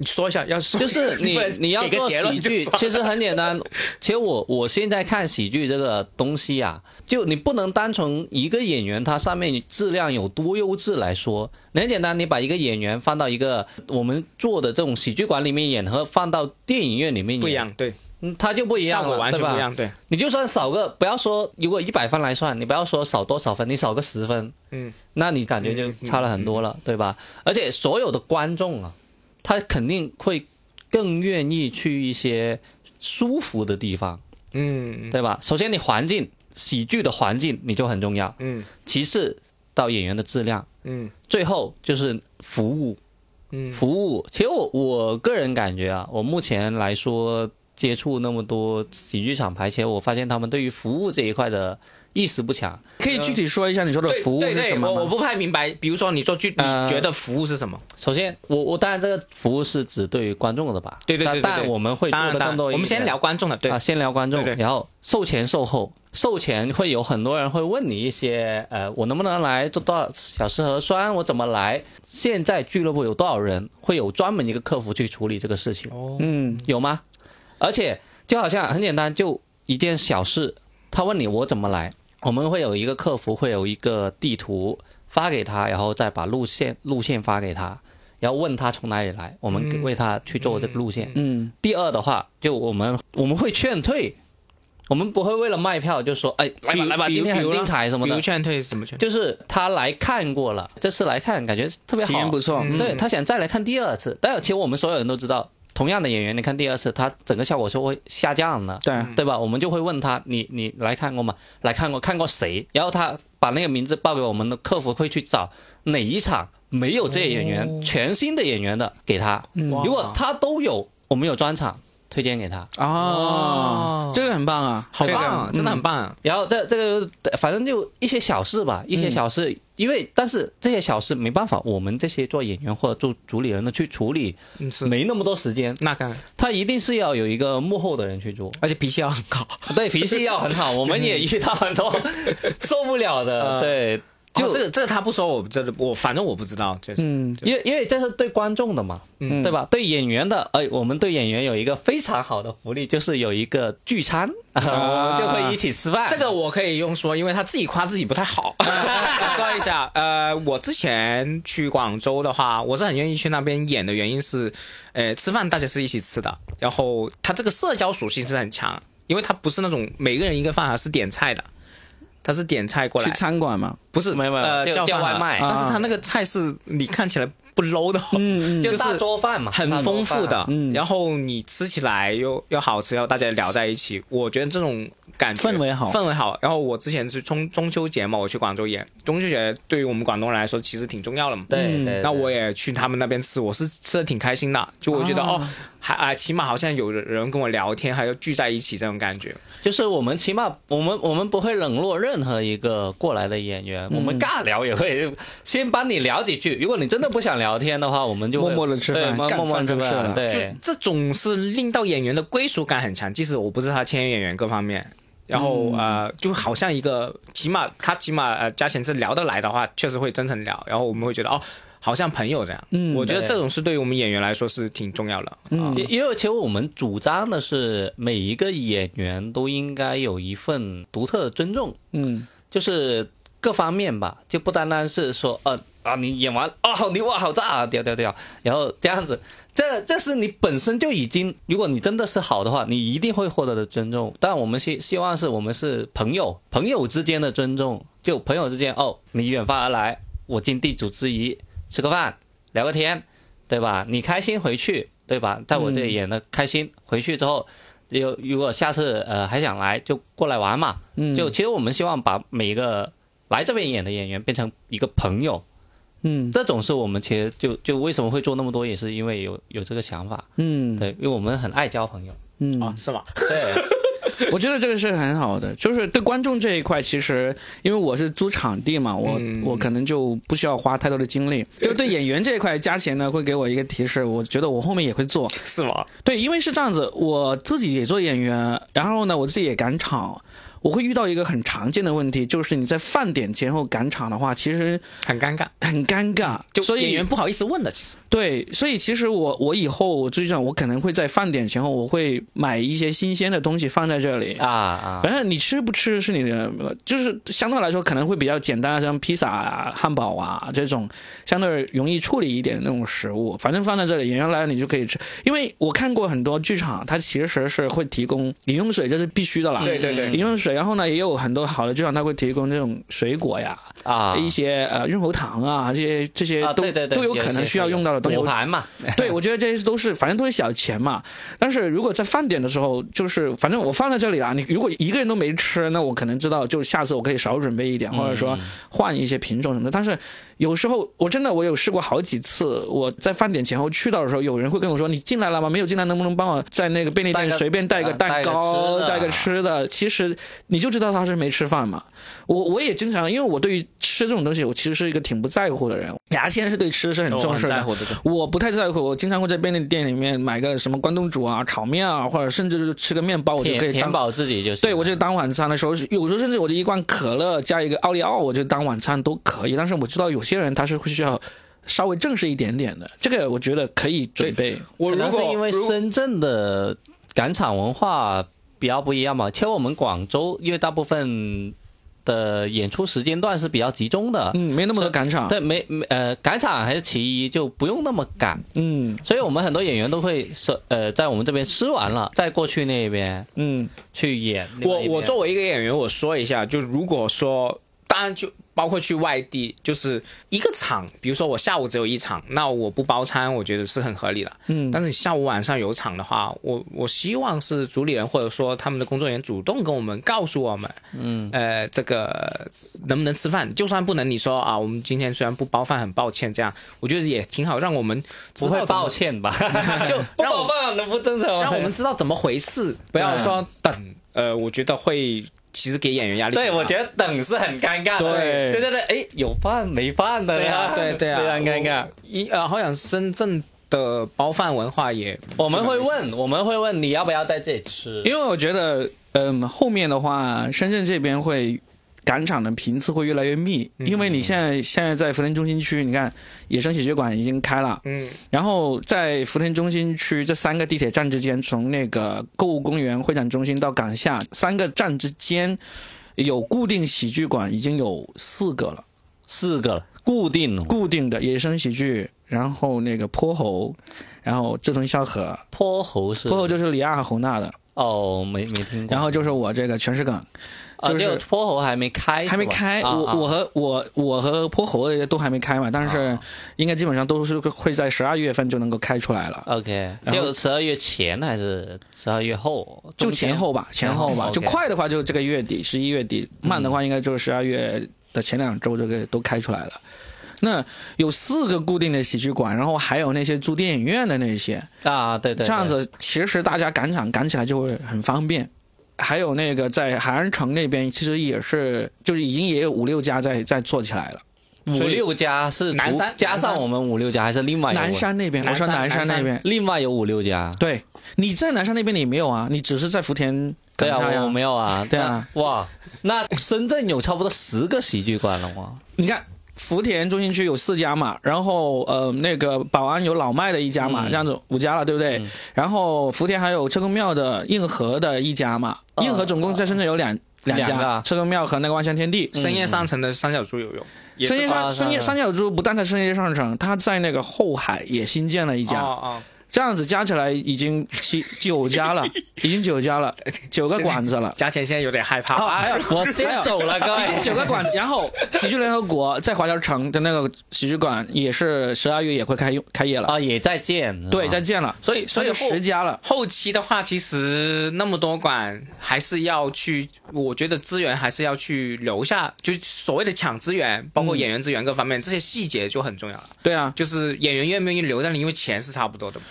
你说一下，要说就是 你你要做喜剧其实很简单。其实我我现在看喜剧这个东西啊，就你不能单从一个演员他上面质量有多优质来说。很简单，你把一个演员放到一个我们做的这种喜剧馆里面演，和放到电影院里面演不一，样，对，嗯，他就不一样了，完全对吧不一样，对，你就算少个，不要说如果一百分来算，你不要说少多少分，你少个十分，嗯，那你感觉就差了很多了，对吧？而且所有的观众啊，他肯定会更愿意去一些舒服的地方，嗯。对吧？首先你环境，喜剧的环境你就很重要，嗯。其次到演员的质量，嗯。最后就是服务，嗯。服务。其实我我个人感觉啊，我目前来说接触那么多喜剧厂牌，其实我发现他们对于服务这一块的意识不强。可以具体说一下你说的服务是什么吗？我我不太明白。比如说你说具，你呃觉得服务是什么？首先，我我当然这个服务是指对于观众的吧？对对对对对但但我们会做当然当然的更多一点。我们先聊观众的，对啊，，先聊观众，对对然后售前售后。售前会有很多人会问你一些，呃，我能不能来做多少小时核酸？我怎么来？现在俱乐部有多少人？会有专门一个客服去处理这个事情，哦，嗯，有吗？而且就好像很简单，就一件小事，他问你我怎么来，我们会有一个客服会有一个地图发给他，然后再把路线路线发给他，然后问他从哪里来，我们为他去做这个路线。嗯第二的话，就我们我们会劝退，我们不会为了卖票就说哎来吧来吧，今天很精彩什么的，比如劝退是怎么劝？就是他来看过了，这次来看感觉特别好，体验不错。嗯对他想再来看第二次，但其实我们所有人都知道，同样的演员，你看第二次，他整个效果是会下降的，对，对吧？我们就会问他，你你来看过吗？来看过，看过谁？然后他把那个名字报给我们的客服，会去找哪一场没有这些演员、哦全新的演员的给他。如果他都有，我们有专场推荐给他。哦，这个很棒啊，好这个棒啊，真的很棒啊！然后这这个反正就一些小事吧，一些小事，因为但是这些小事没办法，我们这些做演员或者做主理人的去处理，嗯，是没那么多时间，那个，他一定是要有一个幕后的人去做。而且脾气要很好。对，脾气要很好，我们也遇到很多 受不了的。呃对，就就这个，这个他不说，我真的我反正我不知道，就是嗯因为因为这是对观众的嘛，嗯对吧？对演员的，哎，我们对演员有一个非常好的福利，就是有一个聚餐，我们就会一起吃饭。这个我可以用说，因为他自己夸自己不太好。说一下，呃，我之前去广州的话，我是很愿意去那边演的原因是，呃，吃饭大家是一起吃的，然后他这个社交属性是很强，因为他不是那种每个人一个饭盒是点菜的，他是点菜过来。去，餐馆嘛，不是没有没有呃叫叫外卖。但是他那个菜是你看起来不 low 的。哦，嗯嗯。就是大桌饭嘛，很丰富的，嗯。然后你吃起来又又好吃，然后大家聊在一起，我觉得这种感觉氛围好。氛围好。然后我之前是中中秋节嘛，我去广州演，中秋节对于我们广东人来说其实挺重要的嘛。对嗯。对，那我也也去他们那边吃，我是吃的挺开心的，就我觉得、啊。哦，还啊，起码好像有人跟我聊天，还有聚在一起这种感觉。就是我们起码我们我们不会冷落任何一个过来的演员，我们尬聊也会先帮你聊几句。如果你真的不想聊天的话，我们就默默的吃饭对。这种是令到演员的归属感很强，即使我不是他签约演员各方面。然后、呃，就好像一个，起码他起码呃，加钱是聊得来的话，确实会真诚聊，然后我们会觉得哦，好像朋友这样。嗯我觉得这种是对于我们演员来说是挺重要的。嗯因因为其实我们主张的是每一个演员都应该有一份独特的尊重，嗯就是各方面吧，就不单单是说呃啊你演完啊好牛啊好炸啊屌屌屌，然后这样子，这这是你本身就已经，如果你真的是好的话，你一定会获得的尊重。但我们希希望是我们是朋友，朋友之间的尊重，就朋友之间哦，你远方而来，我尽地主之谊，吃个饭聊个天，对吧？你开心回去，对吧？在我这里演的开心，回去之后。有如果下次呃还想来就过来玩嘛，嗯，就其实我们希望把每一个来这边演的演员变成一个朋友，嗯这种是我们其实就就为什么会做那么多，也是因为有有这个想法，嗯对，因为我们很爱交朋友，嗯啊，是吧？对，我觉得这个是很好的，就是对观众这一块，其实因为我是租场地嘛，我、嗯我可能就不需要花太多的精力。就对演员这一块，加钱呢会给我一个提示，我觉得我后面也会做。是吗？对，因为是这样子，我自己也做演员，然后呢，我自己也赶场。我会遇到一个很常见的问题，就是你在饭点前后赶场的话，其实很尴尬，很尴尬。就所以演员不好意思问的，其实。对，所以其实我我以后我就想，我可能会在饭点前后，我会买一些新鲜的东西放在这里。啊啊，反正你吃不吃是你的，就是相对来说可能会比较简单，像披萨啊、汉堡啊这种相对容易处理一点的那种食物，反正放在这里，演员来了你就可以吃。因为我看过很多剧场，它其实是会提供饮用水，这是必须的啦。对对对饮用水，然后呢，也有很多好的地方，它会提供这种水果呀、啊一些呃润喉糖啊，这些这些啊，都、都有可能需要用到的东西。果盘嘛，对，我觉得这些都是反正都是小钱嘛。但是如果在饭点的时候，就是反正我放在这里啊，你如果一个人都没吃，那我可能知道，就下次我可以少准备一点，或者说换一些品种什么的。但是有时候我真的我有试过好几次，我在饭点前后去到的时候，有人会跟我说：“你进来了吗？没有进来，能不能帮我在那个便利店随便带个呃蛋糕，带个带个吃的？”其实你就知道他是没吃饭嘛。我我也经常，因为我对于吃这种东西，我其实是一个挺不在乎的人。牙签是对吃是很重视的，乎这个。我不太在乎，我经常会在便利店里面买个什么关东煮啊、炒面啊，或者甚至是吃个面包，我就可以当。填填饱自己就。对，我就当晚餐的时候，有时候甚至我就一罐可乐加一个奥利奥，我就当晚餐都可以。但是我知道有些人他是会需要稍微正式一点点的，这个我觉得可以准备。我如果可能是因为深圳的赶场文化比较不一样嘛。其实我们广州因为大部分的演出时间段是比较集中的，嗯，没那么多赶场。对，没没呃赶场还是其一，就不用那么赶。嗯所以我们很多演员都会说，呃，在我们这边吃完了，再过去那边嗯去演我。我作为一个演员，我说一下，就如果说，当然就包括去外地，就是一个场，比如说我下午只有一场，那我不包餐，我觉得是很合理的。嗯，但是你下午晚上有场的话，我我希望是主理人或者说他们的工作人员主动跟我们告诉我们，嗯，呃，这个能不能吃饭？就算不能，你说啊，我们今天虽然不包饭，很抱歉，这样我觉得也挺好，让我们知不会道抱歉吧？就不包饭的不正常吗？让我们知道怎么回事，不要说等。呃，我觉得会其实给演员压力。对，我觉得等是很尴尬的。对对对对，哎，有饭没饭的呀对对啊，非常尴尬。一呃，好像深圳的包饭文化也，我们会问，我们会问你要不要在这里吃？因为我觉得，嗯，后面的话，深圳这边会赶场的频次会越来越密，因为你现在现在在福田中心区，你看野生喜剧馆已经开了，嗯。然后在福田中心区这三个地铁站之间，从那个购物公园、会展中心到港下三个站之间，有固定喜剧馆已经有四个了，四个了。固定哦。固定的野生喜剧，然后那个泼猴，然后志同笑何，泼猴是泼猴就是李亚和侯娜的，哦，没没听过。然后就是我这个全是梗。啊，就是就泼猴还没开，还没开，我我和我我和泼猴的都还没开嘛，但是应该基本上都是会在十二月份就能够开出来了，OK，就十二月前还是十二月后？就前后吧，前后吧就快的话就这个月底十一月底，慢的话应该就是十二月的前两周这个都开出来了。那有四个固定的喜剧馆，然后还有那些租电影院的那些，啊，对对，这样子其实大家赶场赶起来就会很方便。还有那个在海岸城那边，其实也是，就是已经也有五六家在在做起来了。五六家是南山加上我们五六家，还是另外南山那边，我说南山那边，另外有五六家？对，你在南山那边你没有啊？你只是在福田对啊，我没有啊。对啊，哇，那深圳有差不多十个喜剧馆了哇。你看福田中心区有四家嘛，然后呃那个宝安有老麦的一家嘛，嗯。这样子五家了，对不对？嗯。然后福田还有车公庙的硬核的一家嘛，呃硬核总共在深圳有两两家啊，车公庙和那个万象天地。深夜上城的三角猪有用，也深夜啊上深夜三角洲不但在深夜上城，它在那个后海也新建了一家，哦哦，这样子加起来已经七九家了，已经九家了，九个馆子了。加钱现在有点害怕。哦，还有 我先走了，各已经位。九个馆子，然后喜剧联合国在华侨城的那个喜剧馆也是十二月也会开开业了，啊，也在建。对，在建了，所以所以十家了。后期的话，其实那么多馆还是要去，我觉得资源还是要去留下，就所谓的抢资源，包括演员资源各方面，这些细节就很重要了。对啊，就是演员愿不愿意留在那里，因为钱是差不多的嘛。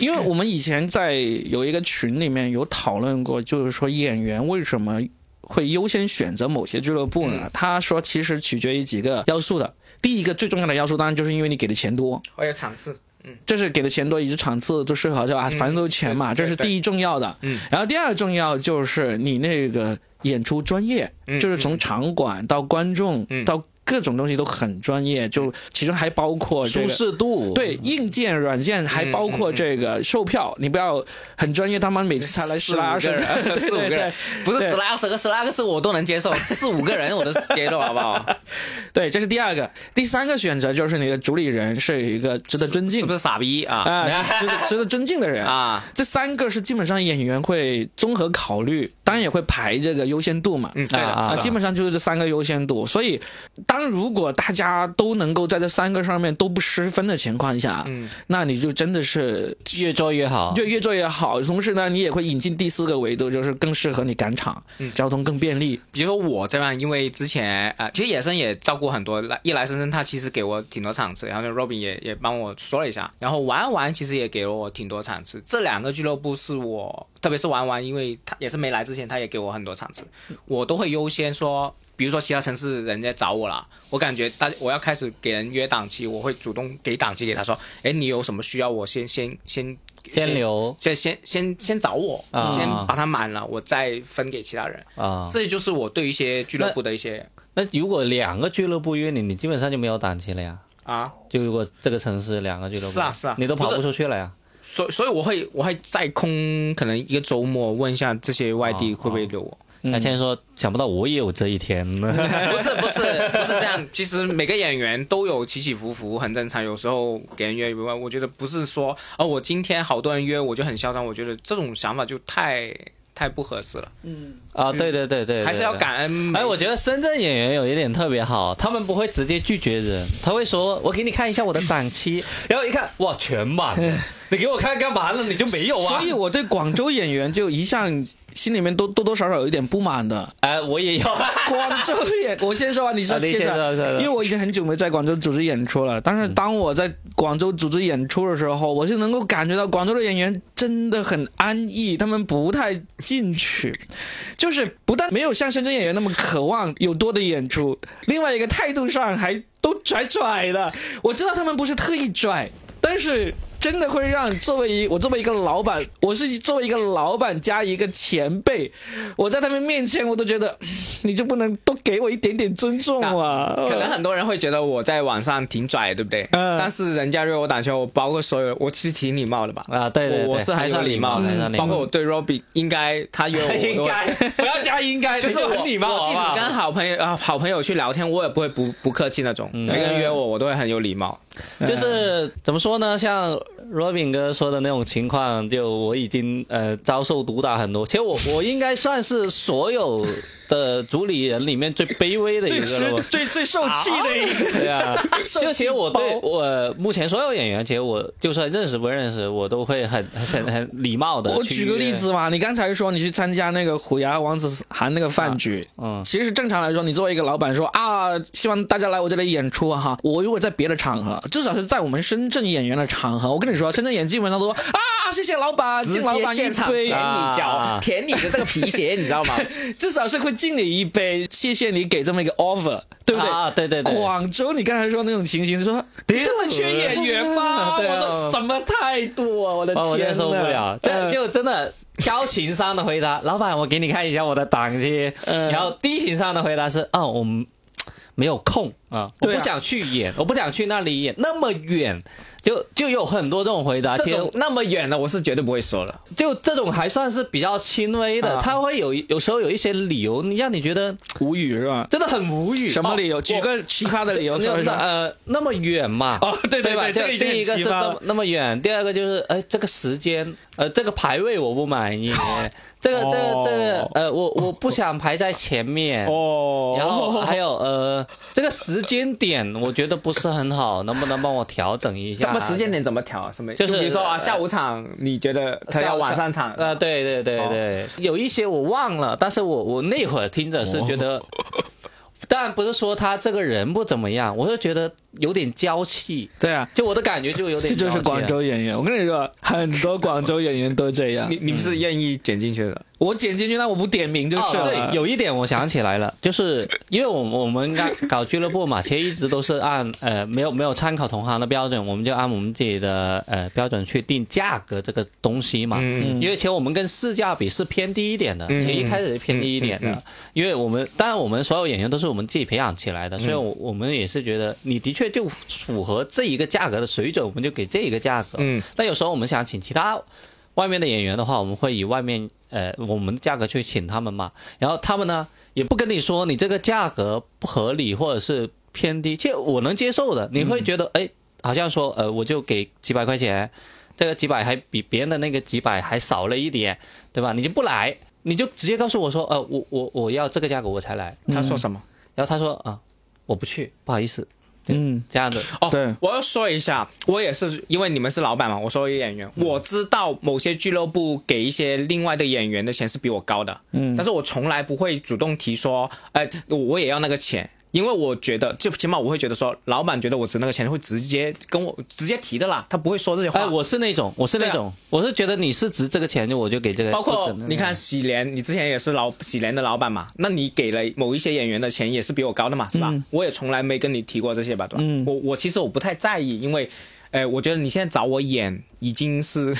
因为我们以前在有一个群里面有讨论过，就是说演员为什么会优先选择某些俱乐部呢？他说其实取决于几个要素的。第一个最重要的要素，当然就是因为你给的钱多，还有场次，嗯这是给的钱多，以及场次都适合，对吧？反正都是钱嘛，这是第一重要的。嗯，然后第二重要就是你那个演出专业，嗯就是从场馆到观众嗯到各种东西都很专业，就其中还包括这舒。适度。对硬件、软件，还包括这个售票，你不要很专业，他们每次才来十来二十个人，四五个人不是十来二十个，十来二十我都能接受，四五个人我都接受，好不好？对，这是第二个。第三个选择就是你的主理人是一个值得尊敬是不是傻逼啊？值得值得尊敬的人啊，这三个是基本上演员会综合考虑，当然也会排这个优先度嘛。嗯，对的，啊基本上就是这三个优先度。所以，当如果大家都能够在这三个上面都不失分的情况下，嗯那你就真的是越做越好。就越做越好。同时呢，你也会引进第四个维度，就是更适合你赶场，嗯交通更便利。比如说我这样，因为之前呃，其实野生也照顾很多，来一来深圳他其实给我挺多场次，然后呢，Robin 也也帮我说了一下，然后玩玩其实也给了我挺多场次。这两个俱乐部是我，特别是玩玩，因为他也是没来之前，他也给我很多场次，我都会优先说。比如说其他城市人家找我了，我感觉大我要开始给人约档期，我会主动给档期给他说，哎，你有什么需要我先先先先留先先先先找我，啊先把它满了，我再分给其他人。啊。这就是我对一些俱乐部的一些那如果两个俱乐部约你，你基本上就没有档期了呀。啊，就如果这个城市两个俱乐部，是啊是啊你都跑不出去了呀。所所以我会我会再空可能一个周末问一下这些外地会不会留我。那先说，想不到我也有这一天 呢。不是不是不是这样，其实每个演员都有起起伏伏，很正常。有时候给人约一万，我觉得不是说哦，我今天好多人约我就很嚣张，我觉得这种想法就太太不合适了。嗯啊，对对对对，还是要。感恩每。哎，我觉得深圳演员有一点特别好，他们不会直接拒绝人，他会说：“我给你看一下我的档期。” 然后一看，哇，全满了，你给我看干嘛呢？你就没有啊？所以我对广州演员就一向心里面都多多少少有一点不满的。哎，我也有。广州演，我先说完，你说先说因为我已经很久没在广州组织演出了，但是当我在广州组织演出的时候，我就能够感觉到广州的演员真的很安逸，他们不太进取，就是不但没有像深圳演员那么渴望有多的演出，另外一个态度上还都拽拽的。我知道他们不是特意拽，但是。真的会让作为一我作为一个老板，我是作为一个老板加一个前辈，我在他们面前我都觉得，你就不能多给我一点点尊重啊？可能很多人会觉得我在网上挺拽，对不对？嗯但是人家约我打球，我包括所有，我其实挺礼貌的吧？啊，对对对，我我是还算礼貌的包括我对 Robbie 应该他约我，我应该 不要加应该，就是我很礼貌，我即使跟好朋友啊好朋友去聊天，我也不会不不客气那种。每个人约我，我都会很有礼貌。就是怎么说呢？像 Robin 哥说的那种情况，就我已经呃遭受毒打很多。其实我我应该算是所有的主理人里面最卑微的一最个最最受气的一个。对啊，就其实我对我目前所有演员，其实我就算认识不认识，我都会很很很礼貌的。我举个例子，嘛，你刚才说你去参加那个虎牙王子涵那个饭局，嗯其实正常来说，你作为一个老板说啊，希望大家来我这里演出哈。我如果在别的场合，至少是在我们深圳演员的场合，我跟你说，深圳演基本上都说啊，谢谢老板，敬老板一杯，舔你脚啊，舔你的这个皮鞋，你知道吗？至少是会敬你一杯，谢谢你给这么一个 offer，对不对？啊对对对广州你刚才说那种情形，是说这么缺演员吗？啊我说什么态度啊！我的天呐，受不了，这样就真的高情商的回答，老板，我给你看一下我的档期。嗯然后低情商的回答是，哦，我们没有空啊，我不想去演，我不想去那里演，那么远，就就有很多这种回答。其实这种那么远的，我是绝对不会说了。就这种还算是比较轻微的，啊他会有有时候有一些理由，你让你觉得无语是吧？真的很无语。什么理由？哦举个奇葩的理由就是。呃，那么远嘛？哦对对吧？对这个第一个是那么那么远，第二个就是哎，这个时间，呃，这个排位我不满意，这个这个这个呃，我我不想排在前面。哦然后还有呃，这个时间点我觉得不是很好，能不能帮我调整一下？那么时间点怎么调啊？什么？就是比如说啊，呃下午场，你觉得他要晚上场？呃，对对对对，有一些我忘了，但是我我那会儿听着是觉得，当然不是说他这个人不怎么样，我是觉得有点娇气，对啊，就我的感觉就有点这就是广州演员。我跟你说，很多广州演员都这样 你。你不是愿意剪进去的？我剪进去，那我不点名就是。对，有一点我想起来了，就是因为我我们刚搞俱乐部嘛，其实一直都是按呃没有没有参考同行的标准，我们就按我们自己的呃标准去定价格这个东西嘛。嗯因为其实我们跟市价比是偏低一点的，嗯其实一开始是偏低一点的，嗯嗯因为我们当然我们所有演员都是我们自己培养起来的，所以我我们也是觉得你的确就符合这一个价格的水准，我们就给这一个价格。嗯，那有时候我们想请其他外面的演员的话，我们会以外面呃我们的价格去请他们嘛，然后他们呢也不跟你说你这个价格不合理或者是偏低，其实我能接受的，你会觉得哎、好像说呃我就给几百块钱，这个几百还比别人的那个几百还少了一点，对吧？你就不来，你就直接告诉我说呃我我我要这个价格我才来，他说什么？然后他说啊我不去，不好意思，嗯，这样子。哦，对我要说一下，我也是因为你们是老板嘛，我作为演员，我知道某些俱乐部给一些另外的演员的钱是比我高的，嗯，但是我从来不会主动提说，哎、我也要那个钱。因为我觉得，就起码我会觉得说，老板觉得我值那个钱，会直接跟我直接提的啦，他不会说这些话。哎，我是那种，我是那种，我是觉得你是值这个钱，就我就给这个。包括你看喜莲，你之前也是老喜莲的老板嘛，那你给了某一些演员的钱也是比我高的嘛，是吧？我也从来没跟你提过这些吧，对吧？我我其实我不太在意，因为，呃，我觉得你现在找我演已经是。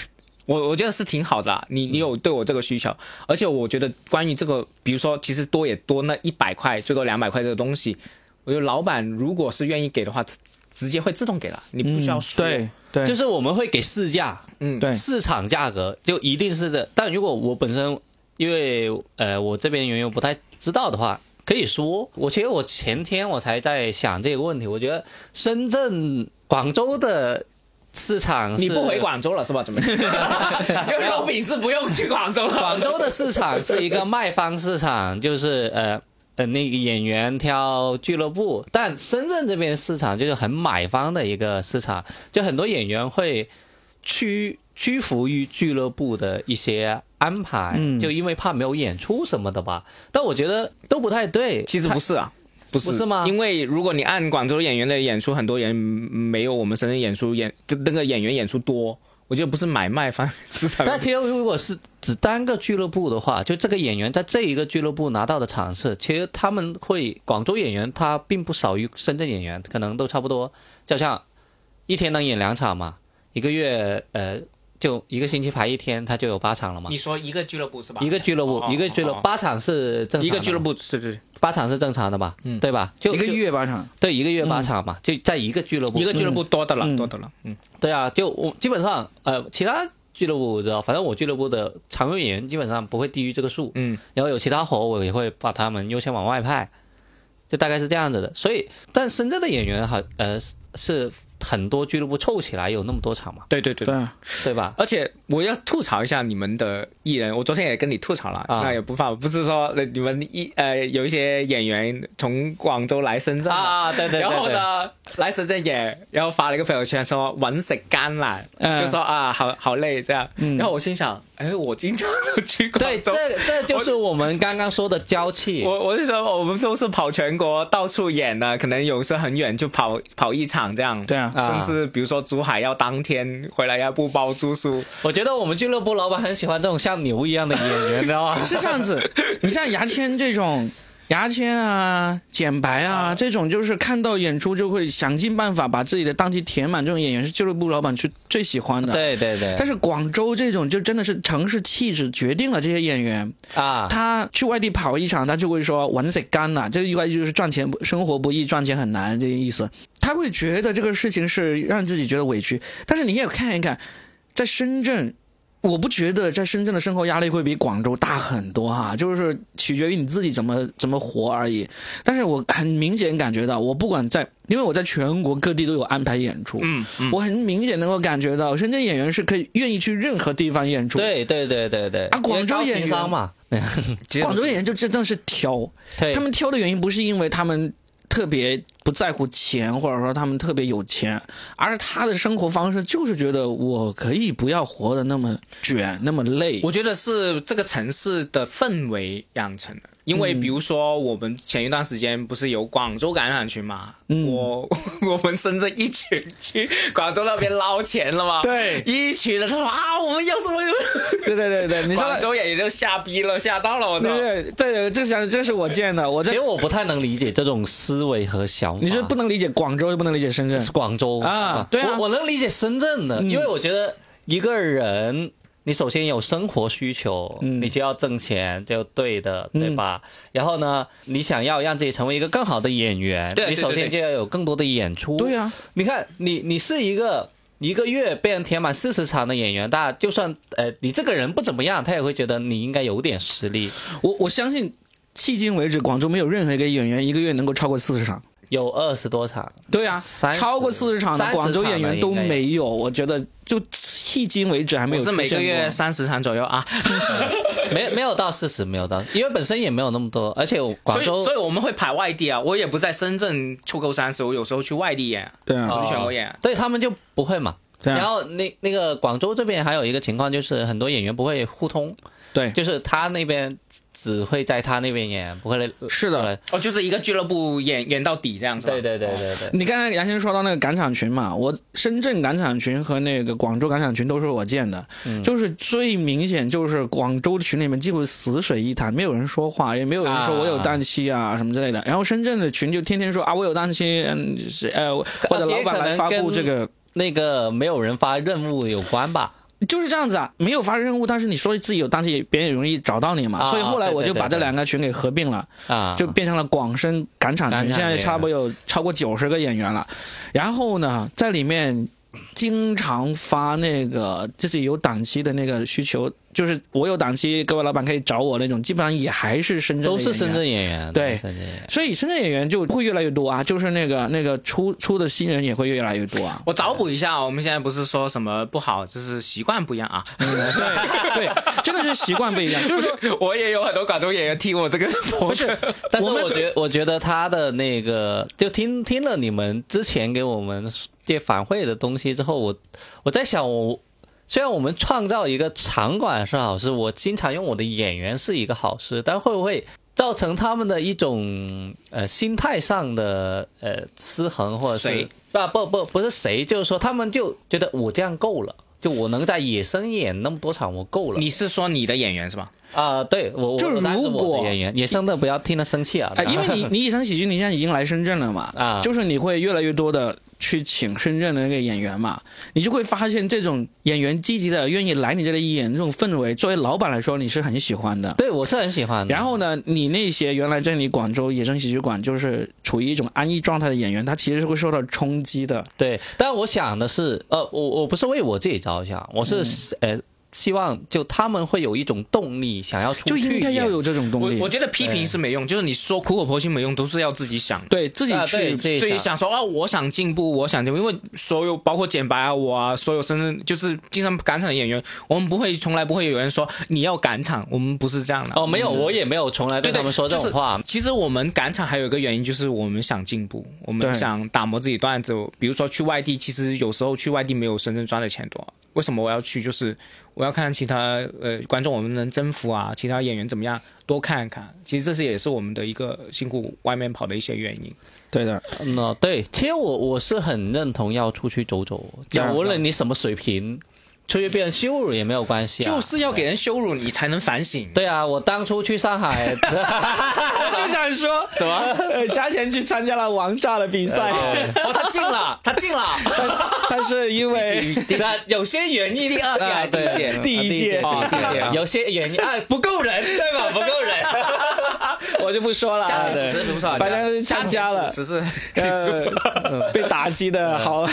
我我觉得是挺好的啦，你你有对我这个需求，而且我觉得关于这个，比如说其实多也多那一百块，最多两百块这个东西，我觉得老板如果是愿意给的话，直直接会自动给了，你不需要说。对对，就是我们会给市价，嗯，对市场价格就一定是的。但如果我本身因为呃我这边原因不太知道的话，可以说我其实我前天我才在想这个问题，我觉得深圳、广州的市场你不回广州了是吧？怎么？因为肉饼是不用去广州了。广州的市场是一个卖方市场，就是呃呃那个演员挑俱乐部，但深圳这边市场就是很买方的一个市场，就很多演员会屈屈服于俱乐部的一些安排，嗯就因为怕没有演出什么的吧。但我觉得都不太对，其实不是啊，不是不是吗因为如果你按广州演员的演出，很多人没有我们深圳演出演就那个演员演出多。我觉得不是买卖方市场，但其实如果是只单个俱乐部的话，就这个演员在这一个俱乐部拿到的场次，其实他们会广州演员他并不少于深圳演员，可能都差不多，就像一天能演两场嘛，一个月呃就一个星期排一天，他就有八场了嘛你。说一个俱乐部是吧？一个俱乐部哦，一个俱乐八场是正常的一个俱乐部是是八场是正常的吧？嗯对吧？就一个月八场，对一个月八场嘛，就在一个俱乐部一个俱乐部多的了，嗯多的了。嗯，对啊，就我基本上呃，其他俱乐部我知道，反正我俱乐部的常用演员基本上不会低于这个数。嗯，然后有其他活我也会把他们优先往外派，就大概是这样子的。所以，但深圳的演员好呃是是很多俱乐部凑起来有那么多场嘛，对对对对。吧？而且我要吐槽一下你们的艺人，我昨天也跟你吐槽了，啊。那也不怕，不是说呃你们一呃有一些演员从广州来深圳啊对对对然后呢来深圳演，然后发了一个朋友圈说揾食艱難，嗯。就说啊好好累这样，嗯。然后我心想，哎，我经常都去对，广这州。这就是我们刚刚说的娇气。我我是说，我们都是跑全国到处演的，可能有时候很远就跑跑一场这样。对啊。甚至比如说珠海要当天回来要不包住宿，我觉得我们俱乐部老板很喜欢这种像牛一样的演员，你知道吗？是这样子。你像牙签这种。牙签啊，剪白啊，这种就是看到演出就会想尽办法把自己的档期填满，这种演员是俱乐部老板去最喜欢的。，对对对，但是广州这种就真的是城市气质决定了这些演员，啊，他去外地跑一场，他就会说玩死干了，这个意外就是赚钱不生活不易，赚钱很难这个意思。他会觉得这个事情是让自己觉得委屈，但是你也看一看，在深圳。我不觉得在深圳的生活压力会比广州大很多哈，就是取决于你自己怎么怎么活而已。但是我很明显感觉到，我不管在，因为我在全国各地都有安排演出，嗯嗯，我很明显能够感觉到，深圳演员是可以愿意去任何地方演出。，对对对对对啊广州演员嘛，广州演员就真的是挑，他们挑的原因不是因为他们特别不在乎钱，或者说他们特别有钱，而是他的生活方式就是觉得我可以不要活得那么卷、那么累。我觉得是这个城市的氛围养成的。因为比如说，我们前一段时间不是有广州感染群嘛，嗯我 我们深圳一群去广州那边捞钱了嘛，对一群人他说啊，我们要什么 有，对对对对，你说广州也就吓逼了，吓到了，我操对！对对对，这想这是我见的，我这其实我不太能理解这种思维和想法。你是不能理解广州，又不能理解深圳是。广州啊对啊我我能理解深圳的，嗯因为我觉得一个人，你首先有生活需求，嗯你就要挣钱，就对的，对吧？然后呢，你想要让自己成为一个更好的演员，你首先就要有更多的演出。对啊，你看，你你是一个一个月被人填满四十场的演员，大家就算呃你这个人不怎么样，他也会觉得你应该有点实力。我我相信，迄今为止，广州没有任何一个演员一个月能够超过四十场。有二十多场，对啊，超过四十场的30广州演员都没有，我觉得就迄今为止还没有我是每个月三十场左右啊，没没有到四十，没有到，因为本身也没有那么多，而且所以广州所以我们会排外地啊，我也不在深圳凑够三十，我有时候去外地演，对啊，我去全国演。对他们就不会嘛。对啊。然后那那个广州这边还有一个情况，就是很多演员不会互通，对，就是他那边只会在他那边演，不会来是的哦，就是一个俱乐部演演到底这样子。对对对对对，你刚才杨先说到那个赶场群嘛，我深圳赶场群和那个广州赶场群都是我建的，嗯就是最明显就是广州群里面几乎死水一潭，没有人说话，也没有人说啊我有档期啊什么之类的。然后深圳的群就天天说啊我有档期，嗯是呃或者老板来发布这个。那个没有人发任务有关吧？就是这样子啊，没有发任务，但是你说自己有档期，别人也容易找到你嘛。啊所以后来我就把这两个群给合并了，啊，就变成了广深赶场群，现在差不多有超过九十个演员了。然后呢，在里面经常发那个自己有档期的那个需求，就是我有档期，各位老板可以找我那种，基本上也还是深圳都是深圳演员，对深圳演员。所以深圳演员就会越来越多啊，就是那个那个出出的新人也会越来越多啊。我找补一下，我们现在不是说什么不好，就是习惯不一样啊。对对，真的是习惯不一样，就是说我也有很多广州演员听我这个，不是，但是我觉得，我觉得他的那个，就听听了你们之前给我们这反馈的东西之后，我我在想我。虽然我们创造一个场馆是好事，我经常用我的演员是一个好事，但会不会造成他们的一种呃心态上的呃失衡，或者是谁不不不不是谁，就是说他们就觉得我这样够了，就我能在野生演那么多场，我够了。你是说你的演员是吧？啊、对我我就是如果演员，野生的不要听了生气啊。哎，因为你你以身喜剧，你现在已经来深圳了嘛，啊就是你会越来越多的去请深圳的那个演员嘛，你就会发现这种演员积极的愿意来你这里演这种氛围，作为老板来说你是很喜欢的。对我是很喜欢的。然后呢，你那些原来在你广州野生喜剧馆就是处于一种安逸状态的演员，他其实是会受到冲击的。对，但我想的是，呃，我我不是为我自己着想，我是、呃希望就他们会有一种动力，想要出就去就应该要有这种动力。我我觉得批评是没用，就是你说苦口婆心没用，都是要自己想。对自己啊去对自己自己想想说啊，我想进步，我想进步，因为所有包括简白啊，我啊，所有深圳就是经常赶场的演员，我们不会从来不会有人说你要赶场，我们不是这样的。哦，没有，我也没有从来对他们说这种话。其实我们赶场还有一个原因，就是我们想进步，我们想打磨自己段子。比如说去外地，其实有时候去外地没有深圳赚的钱多。为什么我要去？就是我要看其他呃观众，我们能征服啊，其他演员怎么样，多看看。其实这是也是我们的一个辛苦外面跑的一些原因。对的，嗯、哦对，其实我我是很认同要出去走走，无论你什么水平，出去被人羞辱也没有关系啊。就是要给人羞辱你才能反省。对啊，我当初去上海，我就想说什么？呃，嘉贤去参加了王炸的比赛，哦，他进了，他进了。但是因为他有些原因，第二届还是第一届第一届哦第一届啊有些原因啊不够人，对吧？不够人。我就不说了啊，家庭主持不错，反正是参加了。家庭主持是呃，被打击的好，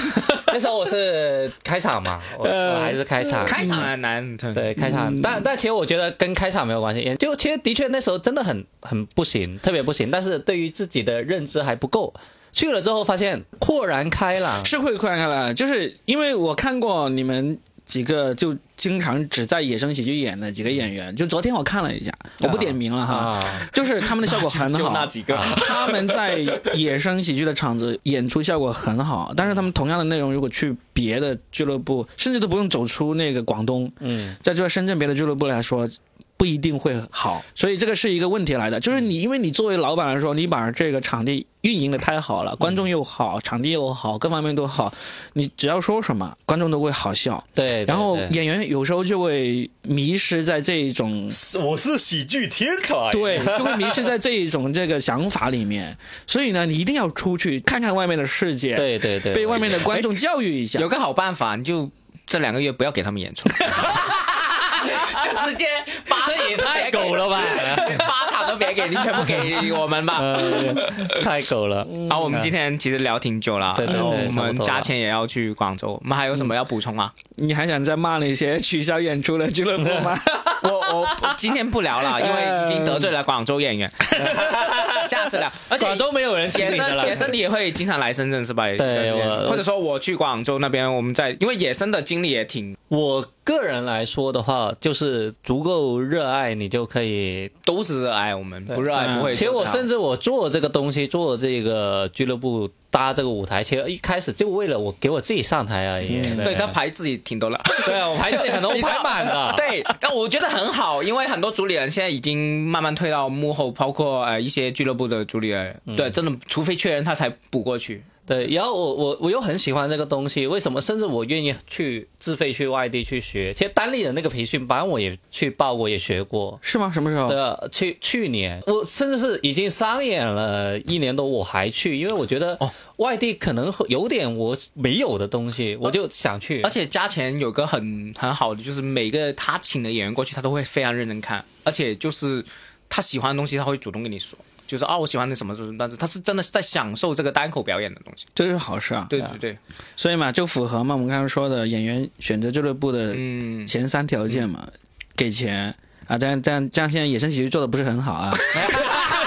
那时候我是开场嘛，我我还是开场。开场很难，对，开场，但但其实我觉得跟开场没有关系，就其实的确那时候真的很很不行，特别不行，但是对于自己的认知还不够。去了之后发现豁然开朗，是会豁然开朗，就是因为我看过你们几个就经常只在野生喜剧演的几个演员，就昨天我看了一下，我不点名了哈，啊，就是他们的效果很就好，那几个。他们在野生喜剧的场子演出效果很好，但是他们同样的内容，如果去别的俱乐部，甚至都不用走出那个广东，嗯，在这个深圳别的俱乐部来说。不一定会好，所以这个是一个问题来的。就是你，因为你作为老板来说，你把这个场地运营的太好了，观众又好，场地又好，各方面都好，你只要说什么，观众都会好笑。对，对然后演员有时候就会迷失在这一种我是喜剧天才，对，就会迷失在这一种这个想法里面。所以呢，你一定要出去看看外面的世界，对对对，被外面的观众教育一下。有个好办法，你就这两个月不要给他们演出，就直接八这也太狗了吧，八场都别给，你全部给我们吧。呃 太狗了。好，我们今天其实聊挺久了，对对对然后我们加钱也要去广州，我们还有什么要补充吗？你还想再骂那些取消演出的俱乐部吗？我我今天不聊了，因为已经得罪了广州演员，下次聊。而且广州没有人请野你的了生野生你也会经常来深圳是吧？有段时间我或者说我去广州那边，我们在因为野生的经历也挺我个人来说的话，就是足够热爱，你就可以。都是热爱，我们不热爱不会。其实我甚至我做这个东西，做这个俱乐部搭这个舞台，其实一开始就为了我给我自己上台而已。对他排自己挺多了。对啊，我排队很多排满了。对，但我觉得很好，因为很多主理人现在已经慢慢退到幕后，包括呃一些俱乐部的主理人，对，真的，除非缺人他才补过去。对，然后我我我又很喜欢这个东西，为什么？甚至我愿意去自费去外地去学。其实单立的那个培训班我也去报过，也学过。是吗？什么时候？对啊，去去年我甚至是已经商演了一年多，我还去，因为我觉得哦外地可能有点我没有的东西，我就想去。而且加钱有个很很好的，就是每个他请的演员过去，他都会非常认真看，而且就是他喜欢的东西，他会主动跟你说。就是啊，我喜欢那什么什么，但是他是真的是在享受这个单口表演的东西。这是好事啊。对对对，所以嘛，就符合嘛我们刚刚说的演员选择俱乐部的嗯，前三条件嘛，给钱啊，但但这样这样，现在野生喜剧做的不是很好啊。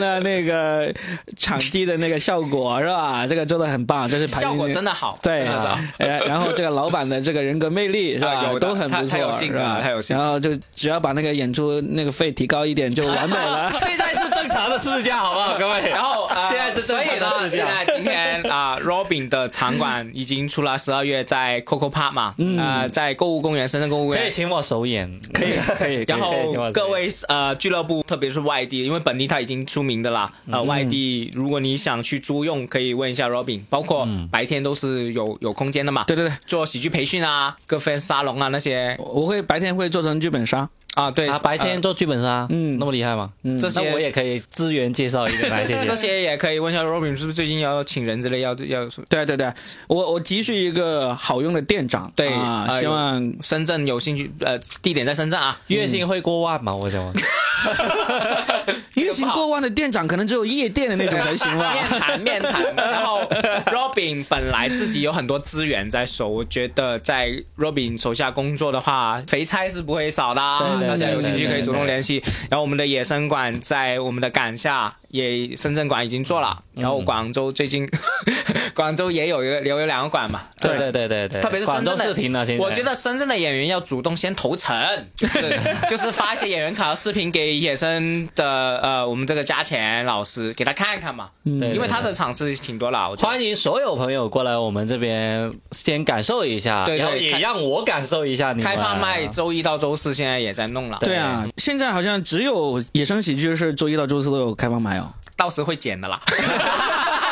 呃然后呢，那个场地的那个效果是吧？这个做的很棒，这是排效果真的好，对真的好，呃，然后这个老板的这个人格魅力是吧，啊有都很不错，他太有性格是吧了太有性格然后就只要把那个演出那个费提高一点就完美了。现在是正常的市价，好不好，各位？然后、呃、现在是所以呢，正常的市现。在今天啊、Robin 的场馆已经出了十二月在 Coco Park 嘛，呃，在购物公园，深圳购物公园。可以请我首演，可以可以然后各位呃俱乐部，特别是外地，因为本地他已经出名的啦。呃，外地如果你想去租用，可以问一下 Robin，包括白天都是有有空间的嘛。对对对，做喜剧培训啊，各分沙龙啊那些。我会白天会做成剧本杀，啊，对，啊，白天呃做剧本杀，嗯那么厉害吗？嗯这些那我也可以资源介绍一个来，谢谢。这些也可以问一下 Robin，是不是最近要请人之类，要要对对对，我我急需一个好用的店长，对希望深圳有兴趣，呃，地点在深圳啊。月薪会过万吗？我想问。月薪过万的店长可能只有夜店的那种才行吧。面谈面谈，然后 Robin 本来自己有很多资源在手，我觉得在 Robin 手下工作的话，肥差是不会少的啊。对对大家有兴趣可以主动联系。然后我们的野生馆在我们的杆下也深圳馆已经做了，然后广州最近 广州也有一个留有两个馆嘛，对。对。对对对，特别是深圳的视频呢，现在。我觉得深圳的演员要主动先投诚，就是 就是发一些演员卡的视频给野生的呃我们这个加钱老师给他看看嘛，对因为他的场次挺多了，我。欢迎所有朋友过来我们这边先感受一下，对对然后也让我感受一下你们。开放麦周一到周四现在也在弄了，对啊，现在好像只有野生喜剧是周一到周四都有开放麦。哦。到时会剪的啦。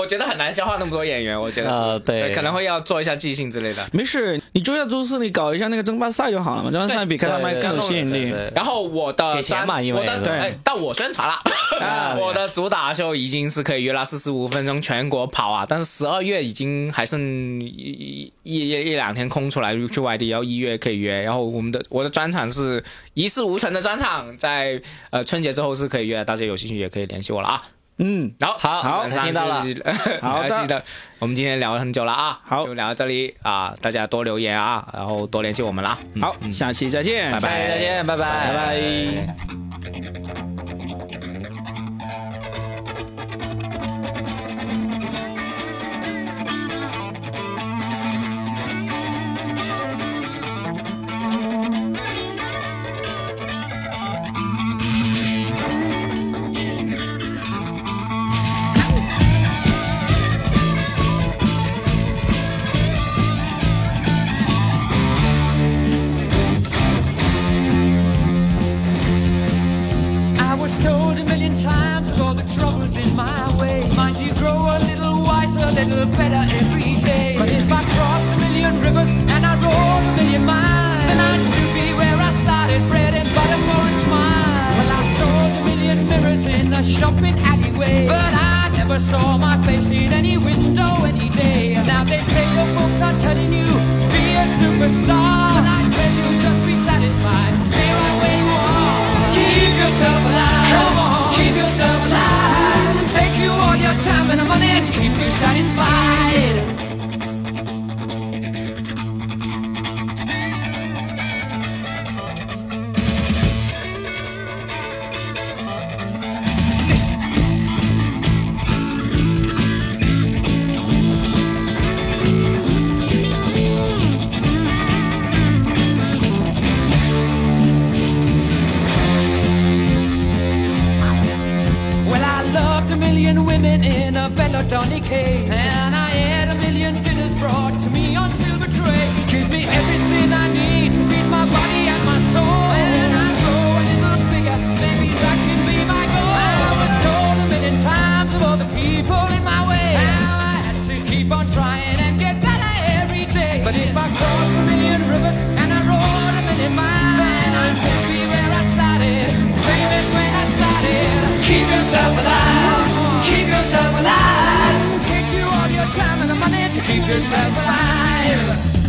我觉得很难消化那么多演员，我觉得是，呃对。可能会要做一下即兴之类的。没事，你周一到周四你搞一下那个争霸赛就好了嘛，争霸赛比开放麦更有吸引力。然后我的专嘛因为我的对。哎，到我宣传了。啊，我的主打秀已经是可以约了四十五分钟全国跑啊，但是十二月已经还剩一一一一一两天空出来去外地，然后一月可以约，然后我们的我的专场是一事无成的专场，在呃春节之后是可以约，大家有兴趣也可以联系我了啊。嗯，好好好听到了。就 是好的。我们今天聊了很久了啊，好。就聊到这里啊，大家多留言啊，然后多联系我们啦。嗯好，下期再见，拜拜。再见，拜拜，拜拜。Little better every day. But if I crossed a million rivers and I rode a million miles, then I'd still be where I started, bread and butter for a smile. Well, I sold a million mirrors in a shopping alleyway, but I never saw my face in any window any day. Now they say the folks are telling you be a superstar, but I tell you just be satisfied, stay right where you are. Keep yourself alive. Come on, keep yourself alive. Take you all your time and money keep you satisfied. Women in a Belladonna cave. And I had a million dinners brought to me on silver tray. Gives me everything I need to feed my body and my soul. When I grow a little bigger, maybe that can be my goal. I was told a million times of all the people in my way. Now I had to keep on trying and get better every day. But if I cross a million rivers and I rode a million miles, then I'd still be where I started. Same as when I started. Keep yourself alive. Yourself alive. Take you all your time and the money to keep yourself alive.